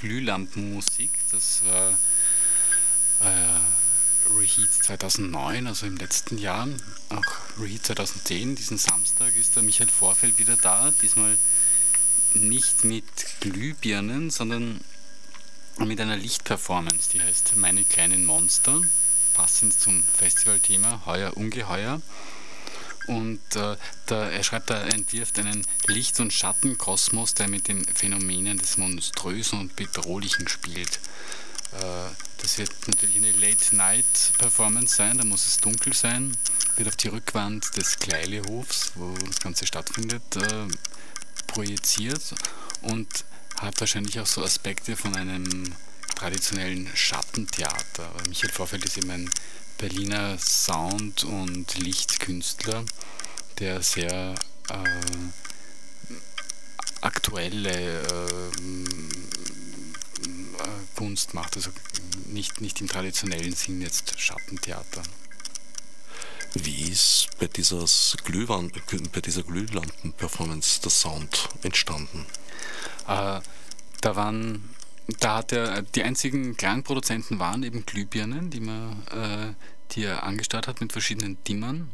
Glühlampenmusik. Das war äh, Reheat 2009, also im letzten Jahr. Auch Reheat 2010, diesen Samstag, ist der Michael Vorfeld wieder da. Diesmal nicht mit Glühbirnen, sondern mit einer Lichtperformance, die heißt Meine kleinen Monster, passend zum Festivalthema, heuer ungeheuer. Und äh, da, er schreibt, er entwirft einen Licht- und Schattenkosmos, der mit den Phänomenen des Monströsen und Bedrohlichen spielt. Äh, das wird natürlich eine Late-Night-Performance sein, da muss es dunkel sein, wird auf die Rückwand des Kleilehofs, wo das Ganze stattfindet, äh, projiziert und hat wahrscheinlich auch so Aspekte von einem traditionellen Schattentheater. Michael Vorfeld ist eben ein Berliner Sound- und Lichtkünstler, der sehr äh, aktuelle äh, Kunst macht, also nicht, nicht im traditionellen Sinn jetzt Schattentheater. Wie ist bei dieser, bei dieser Glühlampen-Performance der Sound entstanden? Äh, da waren da hat er, die einzigen Klangproduzenten waren eben Glühbirnen, die, man, äh, die er angestarrt hat mit verschiedenen Dimmern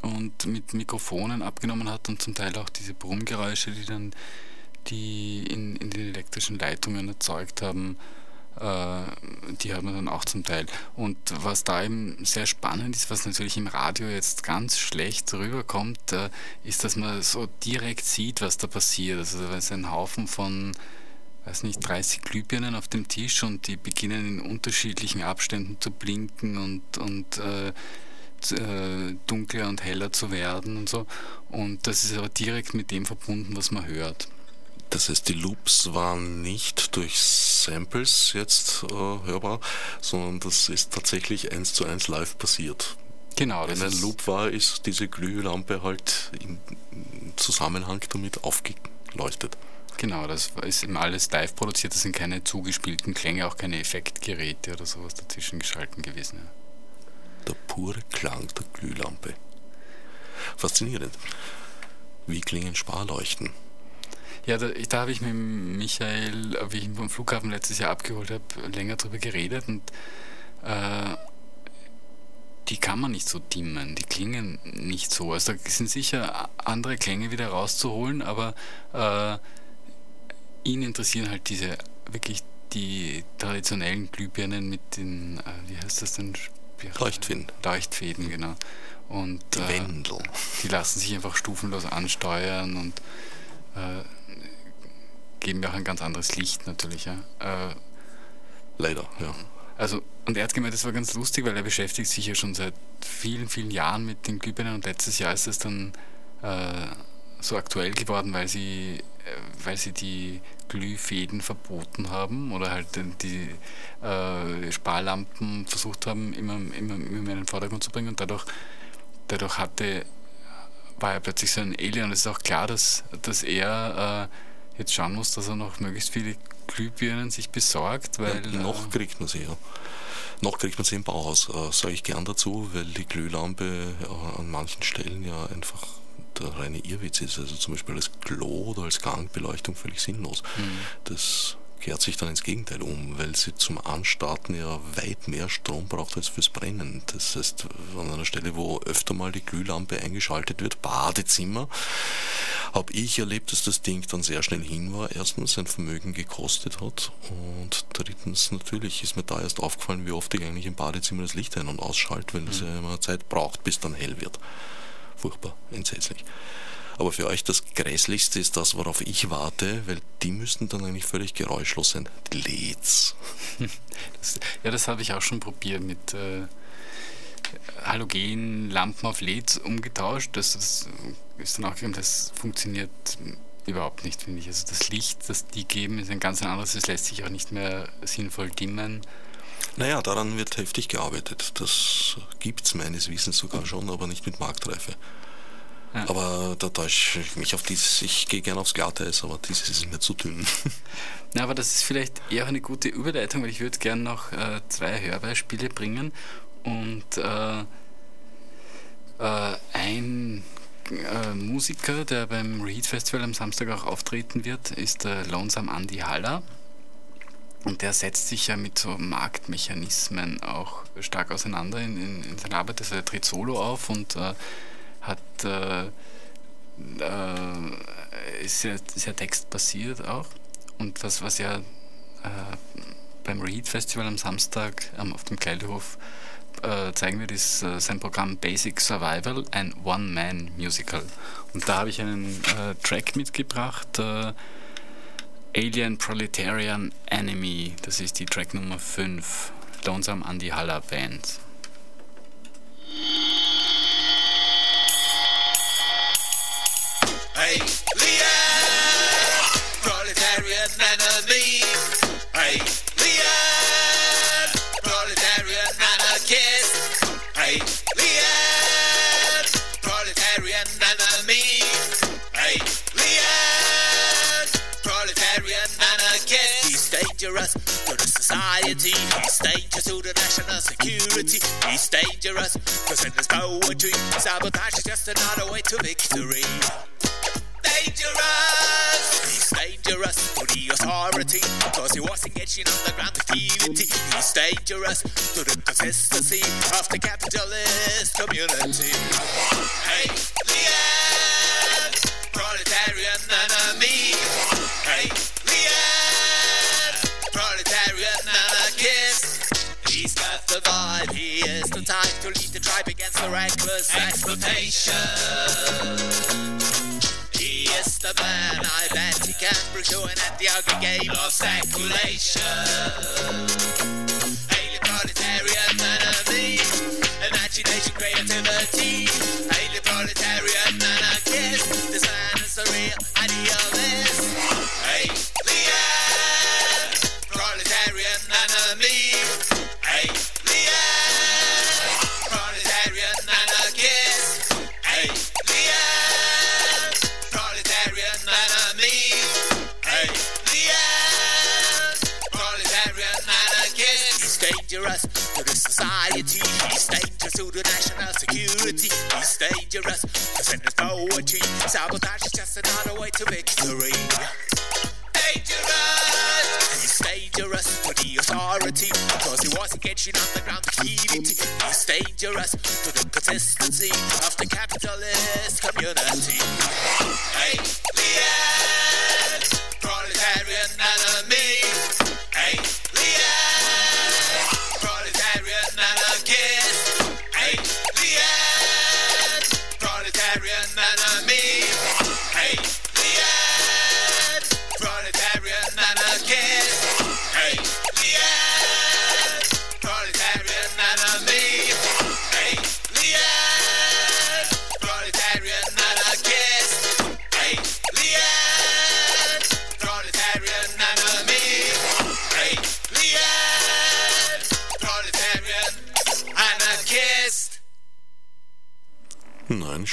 und mit Mikrofonen abgenommen hat und zum Teil auch diese Brummgeräusche, die dann die in, in den elektrischen Leitungen erzeugt haben, äh, die haben wir dann auch zum Teil. Und was da eben sehr spannend ist, was natürlich im Radio jetzt ganz schlecht rüberkommt, äh, ist, dass man so direkt sieht, was da passiert. Also da ist ein Haufen von weiß nicht, 30 Glühbirnen auf dem Tisch und die beginnen in unterschiedlichen Abständen zu blinken und, und äh, äh, dunkler und heller zu werden und so. Und das ist aber direkt mit dem verbunden, was man hört. Das heißt, die Loops waren nicht durch Samples jetzt äh, hörbar, sondern das ist tatsächlich eins zu eins live passiert. Genau. Wenn ein Loop war, ist diese Glühlampe halt im Zusammenhang damit aufgeleuchtet. Genau, das ist eben alles live produziert, das sind keine zugespielten Klänge, auch keine Effektgeräte oder sowas dazwischen geschalten gewesen. Der pure Klang der Glühlampe. Faszinierend. Wie klingen Sparleuchten? Ja, da, da habe ich mit Michael, wie ich ihn vom Flughafen letztes Jahr abgeholt habe, länger drüber geredet und äh, die kann man nicht so dimmen, die klingen nicht so. Also da sind sicher andere Klänge wieder rauszuholen, aber äh, ihn interessieren halt diese wirklich die traditionellen Glühbirnen mit den, äh, wie heißt das denn? Leuchtfäden. Leuchtfäden, genau. Und die äh, Wendel. Die lassen sich einfach stufenlos ansteuern und äh, geben ja auch ein ganz anderes Licht natürlich. Ja. Äh, Leider, ja. Also, und er hat gemeint, das war ganz lustig, weil er beschäftigt sich ja schon seit vielen, vielen Jahren mit den Glühbirnen und letztes Jahr ist es dann äh, so aktuell geworden, weil sie, äh, weil sie die Glühfäden verboten haben oder halt die äh, Sparlampen versucht haben, immer, immer, immer mehr in den Vordergrund zu bringen und dadurch, dadurch hatte, war er plötzlich so ein Alien und es ist auch klar, dass, dass er äh, jetzt schauen muss, dass er noch möglichst viele Glühbirnen sich besorgt, weil... Ja, noch äh, kriegt man sie, ja. Noch kriegt man sie im Bauhaus, äh, sage ich gern dazu, weil die Glühlampe äh, an manchen Stellen ja einfach reine Irrwitz ist. Also zum Beispiel als Klo oder als Gangbeleuchtung völlig sinnlos. Mhm. Das kehrt sich dann ins Gegenteil um, weil sie zum Anstarten ja weit mehr Strom braucht als fürs Brennen. Das heißt, an einer Stelle, wo öfter mal die Glühlampe eingeschaltet wird, Badezimmer, habe ich erlebt, dass das Ding dann sehr schnell hin war. Erstens sein Vermögen gekostet hat und drittens natürlich ist mir da erst aufgefallen, wie oft ich eigentlich im Badezimmer das Licht ein- und ausschalte, weil es mhm. ja immer Zeit braucht, bis dann hell wird furchtbar, entsetzlich. Aber für euch das Grässlichste ist das, worauf ich warte, weil die müssten dann eigentlich völlig geräuschlos sein. Die LEDs. Das, ja, das habe ich auch schon probiert mit äh, Halogenlampen auf LEDs umgetauscht. Das, das ist dann auch das funktioniert überhaupt nicht, finde ich. Also das Licht, das die geben, ist ein ganz anderes. Es lässt sich auch nicht mehr sinnvoll dimmen. Naja, daran wird heftig gearbeitet. Das gibt es meines Wissens sogar schon, aber nicht mit Marktreife. Ja. Aber da täusche ich mich auf dieses, ich gehe gerne aufs Glatteis, aber dieses ist mir zu dünn. Na, aber das ist vielleicht eher eine gute Überleitung, weil ich würde gerne noch äh, zwei Hörbeispiele bringen und äh, äh, ein äh, Musiker, der beim Reheat Festival am Samstag auch auftreten wird, ist der Lonesome Andy Haller. Und der setzt sich ja mit so Marktmechanismen auch stark auseinander in, in, in seiner Arbeit. Also er tritt solo auf und äh, hat äh, äh, ist sehr, sehr textbasiert auch. Und was, was ja äh, beim Reheat Festival am Samstag ähm, auf dem Kleidehof äh, zeigen wird, ist äh, sein Programm Basic Survival, ein One-Man-Musical. Und da habe ich einen Track mitgebracht, Alien Proletarian Enemy, das ist die Track Nummer 5, Lonesome Andy Haller Band. Hey, dangerous to the society. He's dangerous to the national security. He's dangerous because in his poetry, sabotage is just another way to victory dangerous. He's dangerous to the authority, cause he was engaging underground activity. He's dangerous to the consistency of the capitalist community. Hey, Leon, proletarian enemy. He's got the vibe, he is the type to lead the tribe against the reckless exploitation He is the man. I bet he can bring you an at the ugly game of speculation. Alien proletarian enemy, imagination, creativity. Alien proletarian anarchist, this man is a real idealist. To the national security. He's dangerous to in his poetry. Sabotage is just another way to victory. Dangerous. He's dangerous to the authority because he was engaged in underground activity. He's dangerous to the consistency of the capitalist community. Hey, Leon,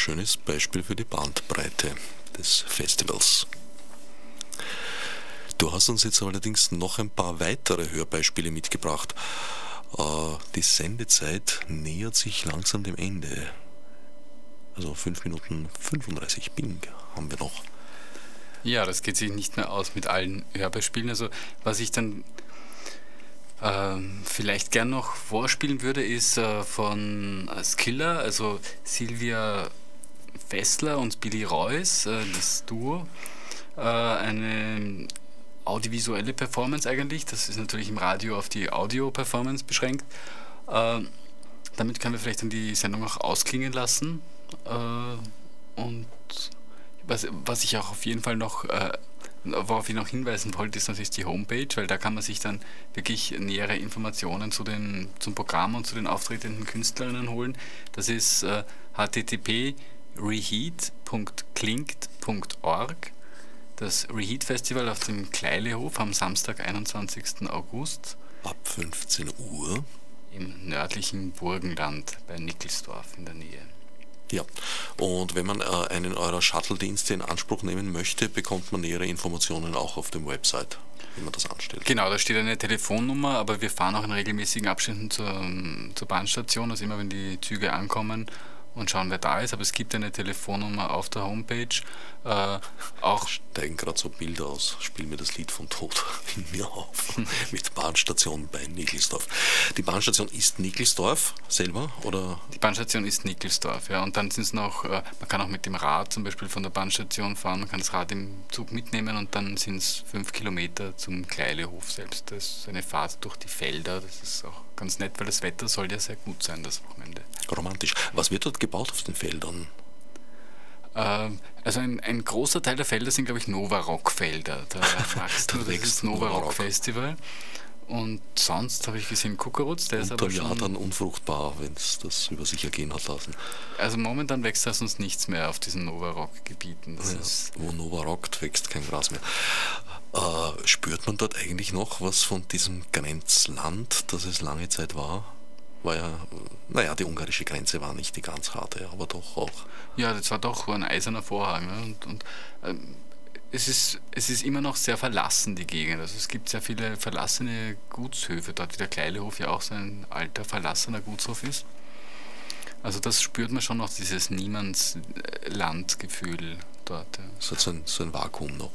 schönes Beispiel für die Bandbreite des Festivals. Du hast uns jetzt allerdings noch ein paar weitere Hörbeispiele mitgebracht. Äh, Die Sendezeit nähert sich langsam dem Ende. Also 5 Minuten 35 Bing haben wir noch. Ja, das geht sich nicht mehr aus mit allen Hörbeispielen. Also was ich dann ähm, vielleicht gern noch vorspielen würde, ist äh, von Skiller, also Silvia Fessler und Billy Reuss, äh, das Duo. Äh, eine audiovisuelle Performance eigentlich. Das ist natürlich im Radio auf die Audio-Performance beschränkt. Äh, damit können wir vielleicht dann die Sendung auch ausklingen lassen. Und was, was ich auch auf jeden Fall noch, worauf ich noch hinweisen wollte, ist natürlich die Homepage, weil da kann man sich dann wirklich nähere Informationen zu den, zum Programm und zu den auftretenden Künstlerinnen holen. Das ist äh, http reheat.klingt.org. Das Reheat Festival auf dem Kleilehof am Samstag, 21. August Ab 15 Uhr. im nördlichen Burgenland bei Nickelsdorf in der Nähe. Ja, und wenn man äh, einen eurer Shuttle-Dienste in Anspruch nehmen möchte, bekommt man nähere Informationen auch auf dem Website, wie man das anstellt. Genau, da steht eine Telefonnummer, aber wir fahren auch in regelmäßigen Abständen zur, zur Bahnstation, also immer wenn die Züge ankommen und schauen, wer da ist. Aber es gibt eine Telefonnummer auf der Homepage. Äh, auch steigen gerade so Bilder aus. Spiel mir das Lied von Tod in mir auf. Mit Bahnstation bei Nickelsdorf. Die Bahnstation ist Nickelsdorf selber? Oder? Die Bahnstation ist Nickelsdorf, ja. Und dann sind es noch, äh, man kann auch mit dem Rad zum Beispiel von der Bahnstation fahren, man kann das Rad im Zug mitnehmen und dann sind es fünf Kilometer zum Kleilehof selbst. Das ist eine Fahrt durch die Felder. Das ist auch ganz nett, weil das Wetter soll ja sehr gut sein das Wochenende. Romantisch. Was wird dort gebaut auf den Feldern? Ähm, also ein, ein, großer Teil der Felder sind, glaube ich, Nova-Rock-Felder. Da wächst nur das Nova-Rock-Festival. Und sonst habe ich gesehen Kukuruz, der ist aber schon... Jahr dann unfruchtbar, wenn es das über sich ergehen hat lassen. Also momentan wächst da sonst nichts mehr auf diesen Nova-Rock-Gebieten. Ja, wo Nova rockt, wächst kein Gras mehr. Äh, spürt man dort eigentlich noch was von diesem Grenzland, das es lange Zeit war? War ja, naja, die ungarische Grenze war nicht die ganz harte, aber doch auch. Ja, das war doch ein eiserner Vorhang. Ne? Und, und ähm, es ist, es ist immer noch sehr verlassen, die Gegend. Also es gibt sehr viele verlassene Gutshöfe dort, wie der Kleilehof ja auch so ein alter, verlassener Gutshof ist. Also das spürt man schon noch, dieses Niemandslandgefühl dort. Ja. Hat so ein, so ein Vakuum noch.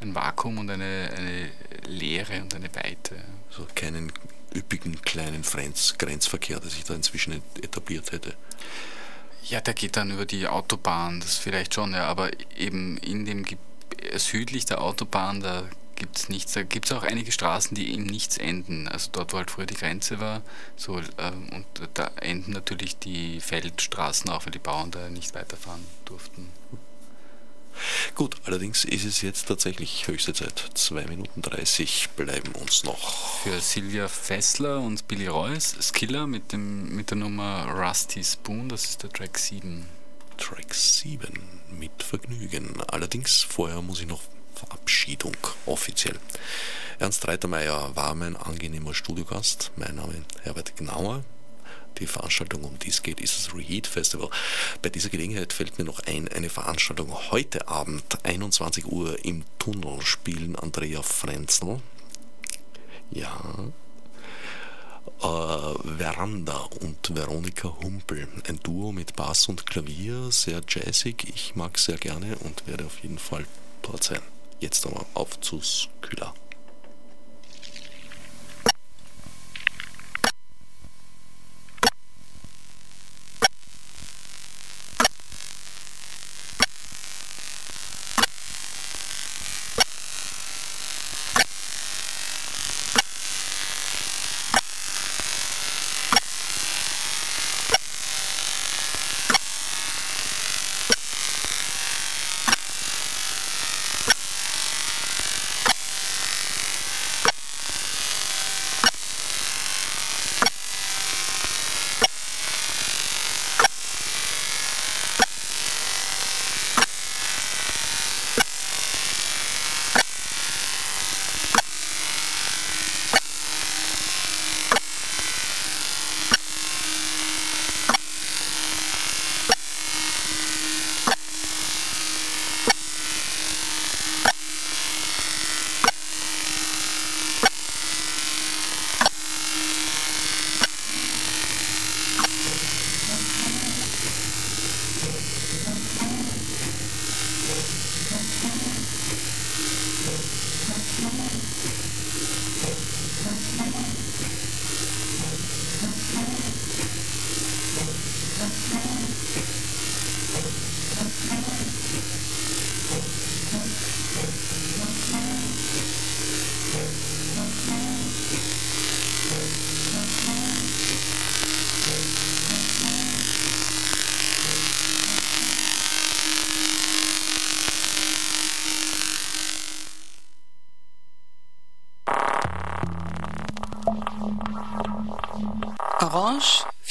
Ein Vakuum und eine, eine Leere und eine Weite. So keinen üppigen kleinen Grenzverkehr, der sich da inzwischen etabliert hätte. Ja, der geht dann über die Autobahn, das vielleicht schon, ja, aber eben in dem südlich der Autobahn, da gibt es nichts. Da gibt es auch einige Straßen, die in nichts enden. Also dort, wo halt früher die Grenze war, so, äh, und da enden natürlich die Feldstraßen auch, weil die Bauern da nicht weiterfahren durften. Gut, allerdings ist es jetzt tatsächlich höchste Zeit. 2 Minuten 30 bleiben uns noch. Für Silvia Fessler und Billy Royce, Skiller mit, dem, mit der Nummer Rusty Spoon, das ist der Track 7. Track 7 mit Vergnügen. Allerdings vorher muss ich noch Verabschiedung offiziell. Ernst Reitermeier war mein angenehmer Studiogast. Mein Name Herbert Gnauer. Die Veranstaltung, um die es geht, ist das Reheat Festival. Bei dieser Gelegenheit fällt mir noch ein, eine Veranstaltung heute Abend, 21 Uhr im Tunnel, spielen Andrea Frenzel. Ja. Äh, Veranda und Veronika Humpel. Ein Duo mit Bass und Klavier, sehr jazzig. Ich mag sehr gerne und werde auf jeden Fall dort sein. Jetzt aber auf zu Skylla.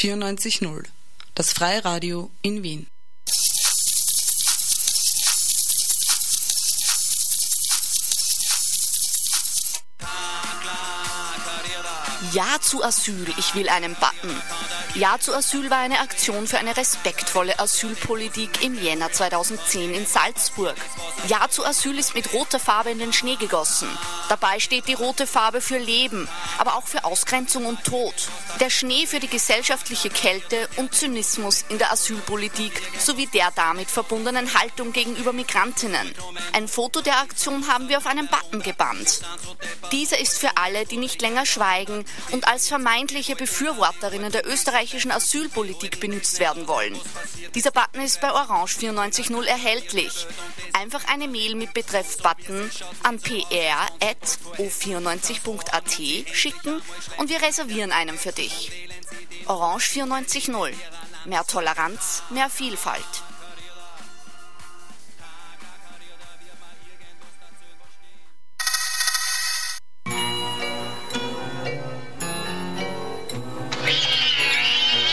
94.0, das Freiradio in Wien. Ja zu Asyl, ich will einen Button. Ja zu Asyl war eine Aktion für eine respektvolle Asylpolitik im Jänner 2010 in Salzburg. Ja zu Asyl ist mit roter Farbe in den Schnee gegossen. Dabei steht die rote Farbe für Leben, aber auch für Ausgrenzung und Tod. Der Schnee für die gesellschaftliche Kälte und Zynismus in der Asylpolitik sowie der damit verbundenen Haltung gegenüber Migrantinnen. Ein Foto der Aktion haben wir auf einen Button gebannt. Dieser ist für alle, die nicht länger schweigen und als vermeintliche Befürworterinnen der österreichischen Asylpolitik benutzt werden wollen. Dieser Button ist bei Orange 94.0 erhältlich. Einfach eine Mail mit Betreff Button an pr.o94.at schicken und wir reservieren einen für dich. Orange 94.0. Mehr Toleranz, mehr Vielfalt.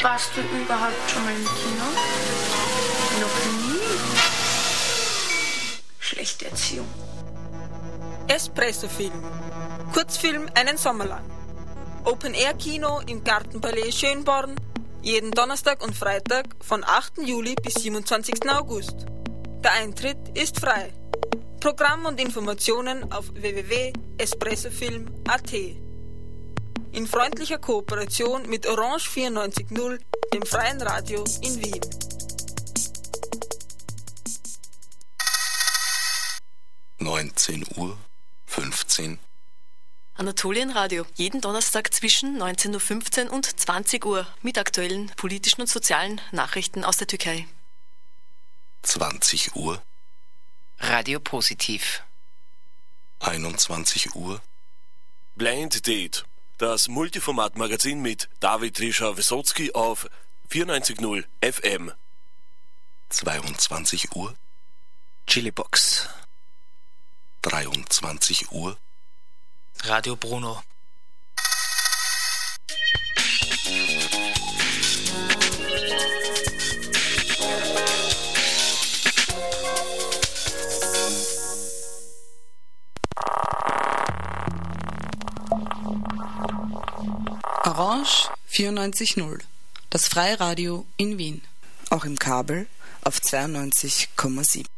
Warst du überhaupt schon mal im Kino? Noch nie? Schlechte Erziehung. Espresso-Film. Kurzfilm einen Sommer lang. Open-Air-Kino im Gartenpalais Schönborn. Jeden Donnerstag und Freitag von 8. Juli bis 27. August. Der Eintritt ist frei. Programm und Informationen auf www.espressofilm.at. In freundlicher Kooperation mit Orange 94.0, dem freien Radio in Wien. Neunzehn Uhr fünfzehn. Anatolienradio, jeden Donnerstag zwischen 19.15 Uhr und 20 Uhr mit aktuellen politischen und sozialen Nachrichten aus der Türkei. 20 Uhr, Radio Positiv. 21 Uhr, Blind Date, das Multiformat-Magazin mit David Rischer-Wysocki auf 94.0 FM. 22 Uhr, Chilibox. 23 Uhr, Radio Bruno. Orange 94.0. Das Freiradio in Wien. Auch im Kabel auf 92,7.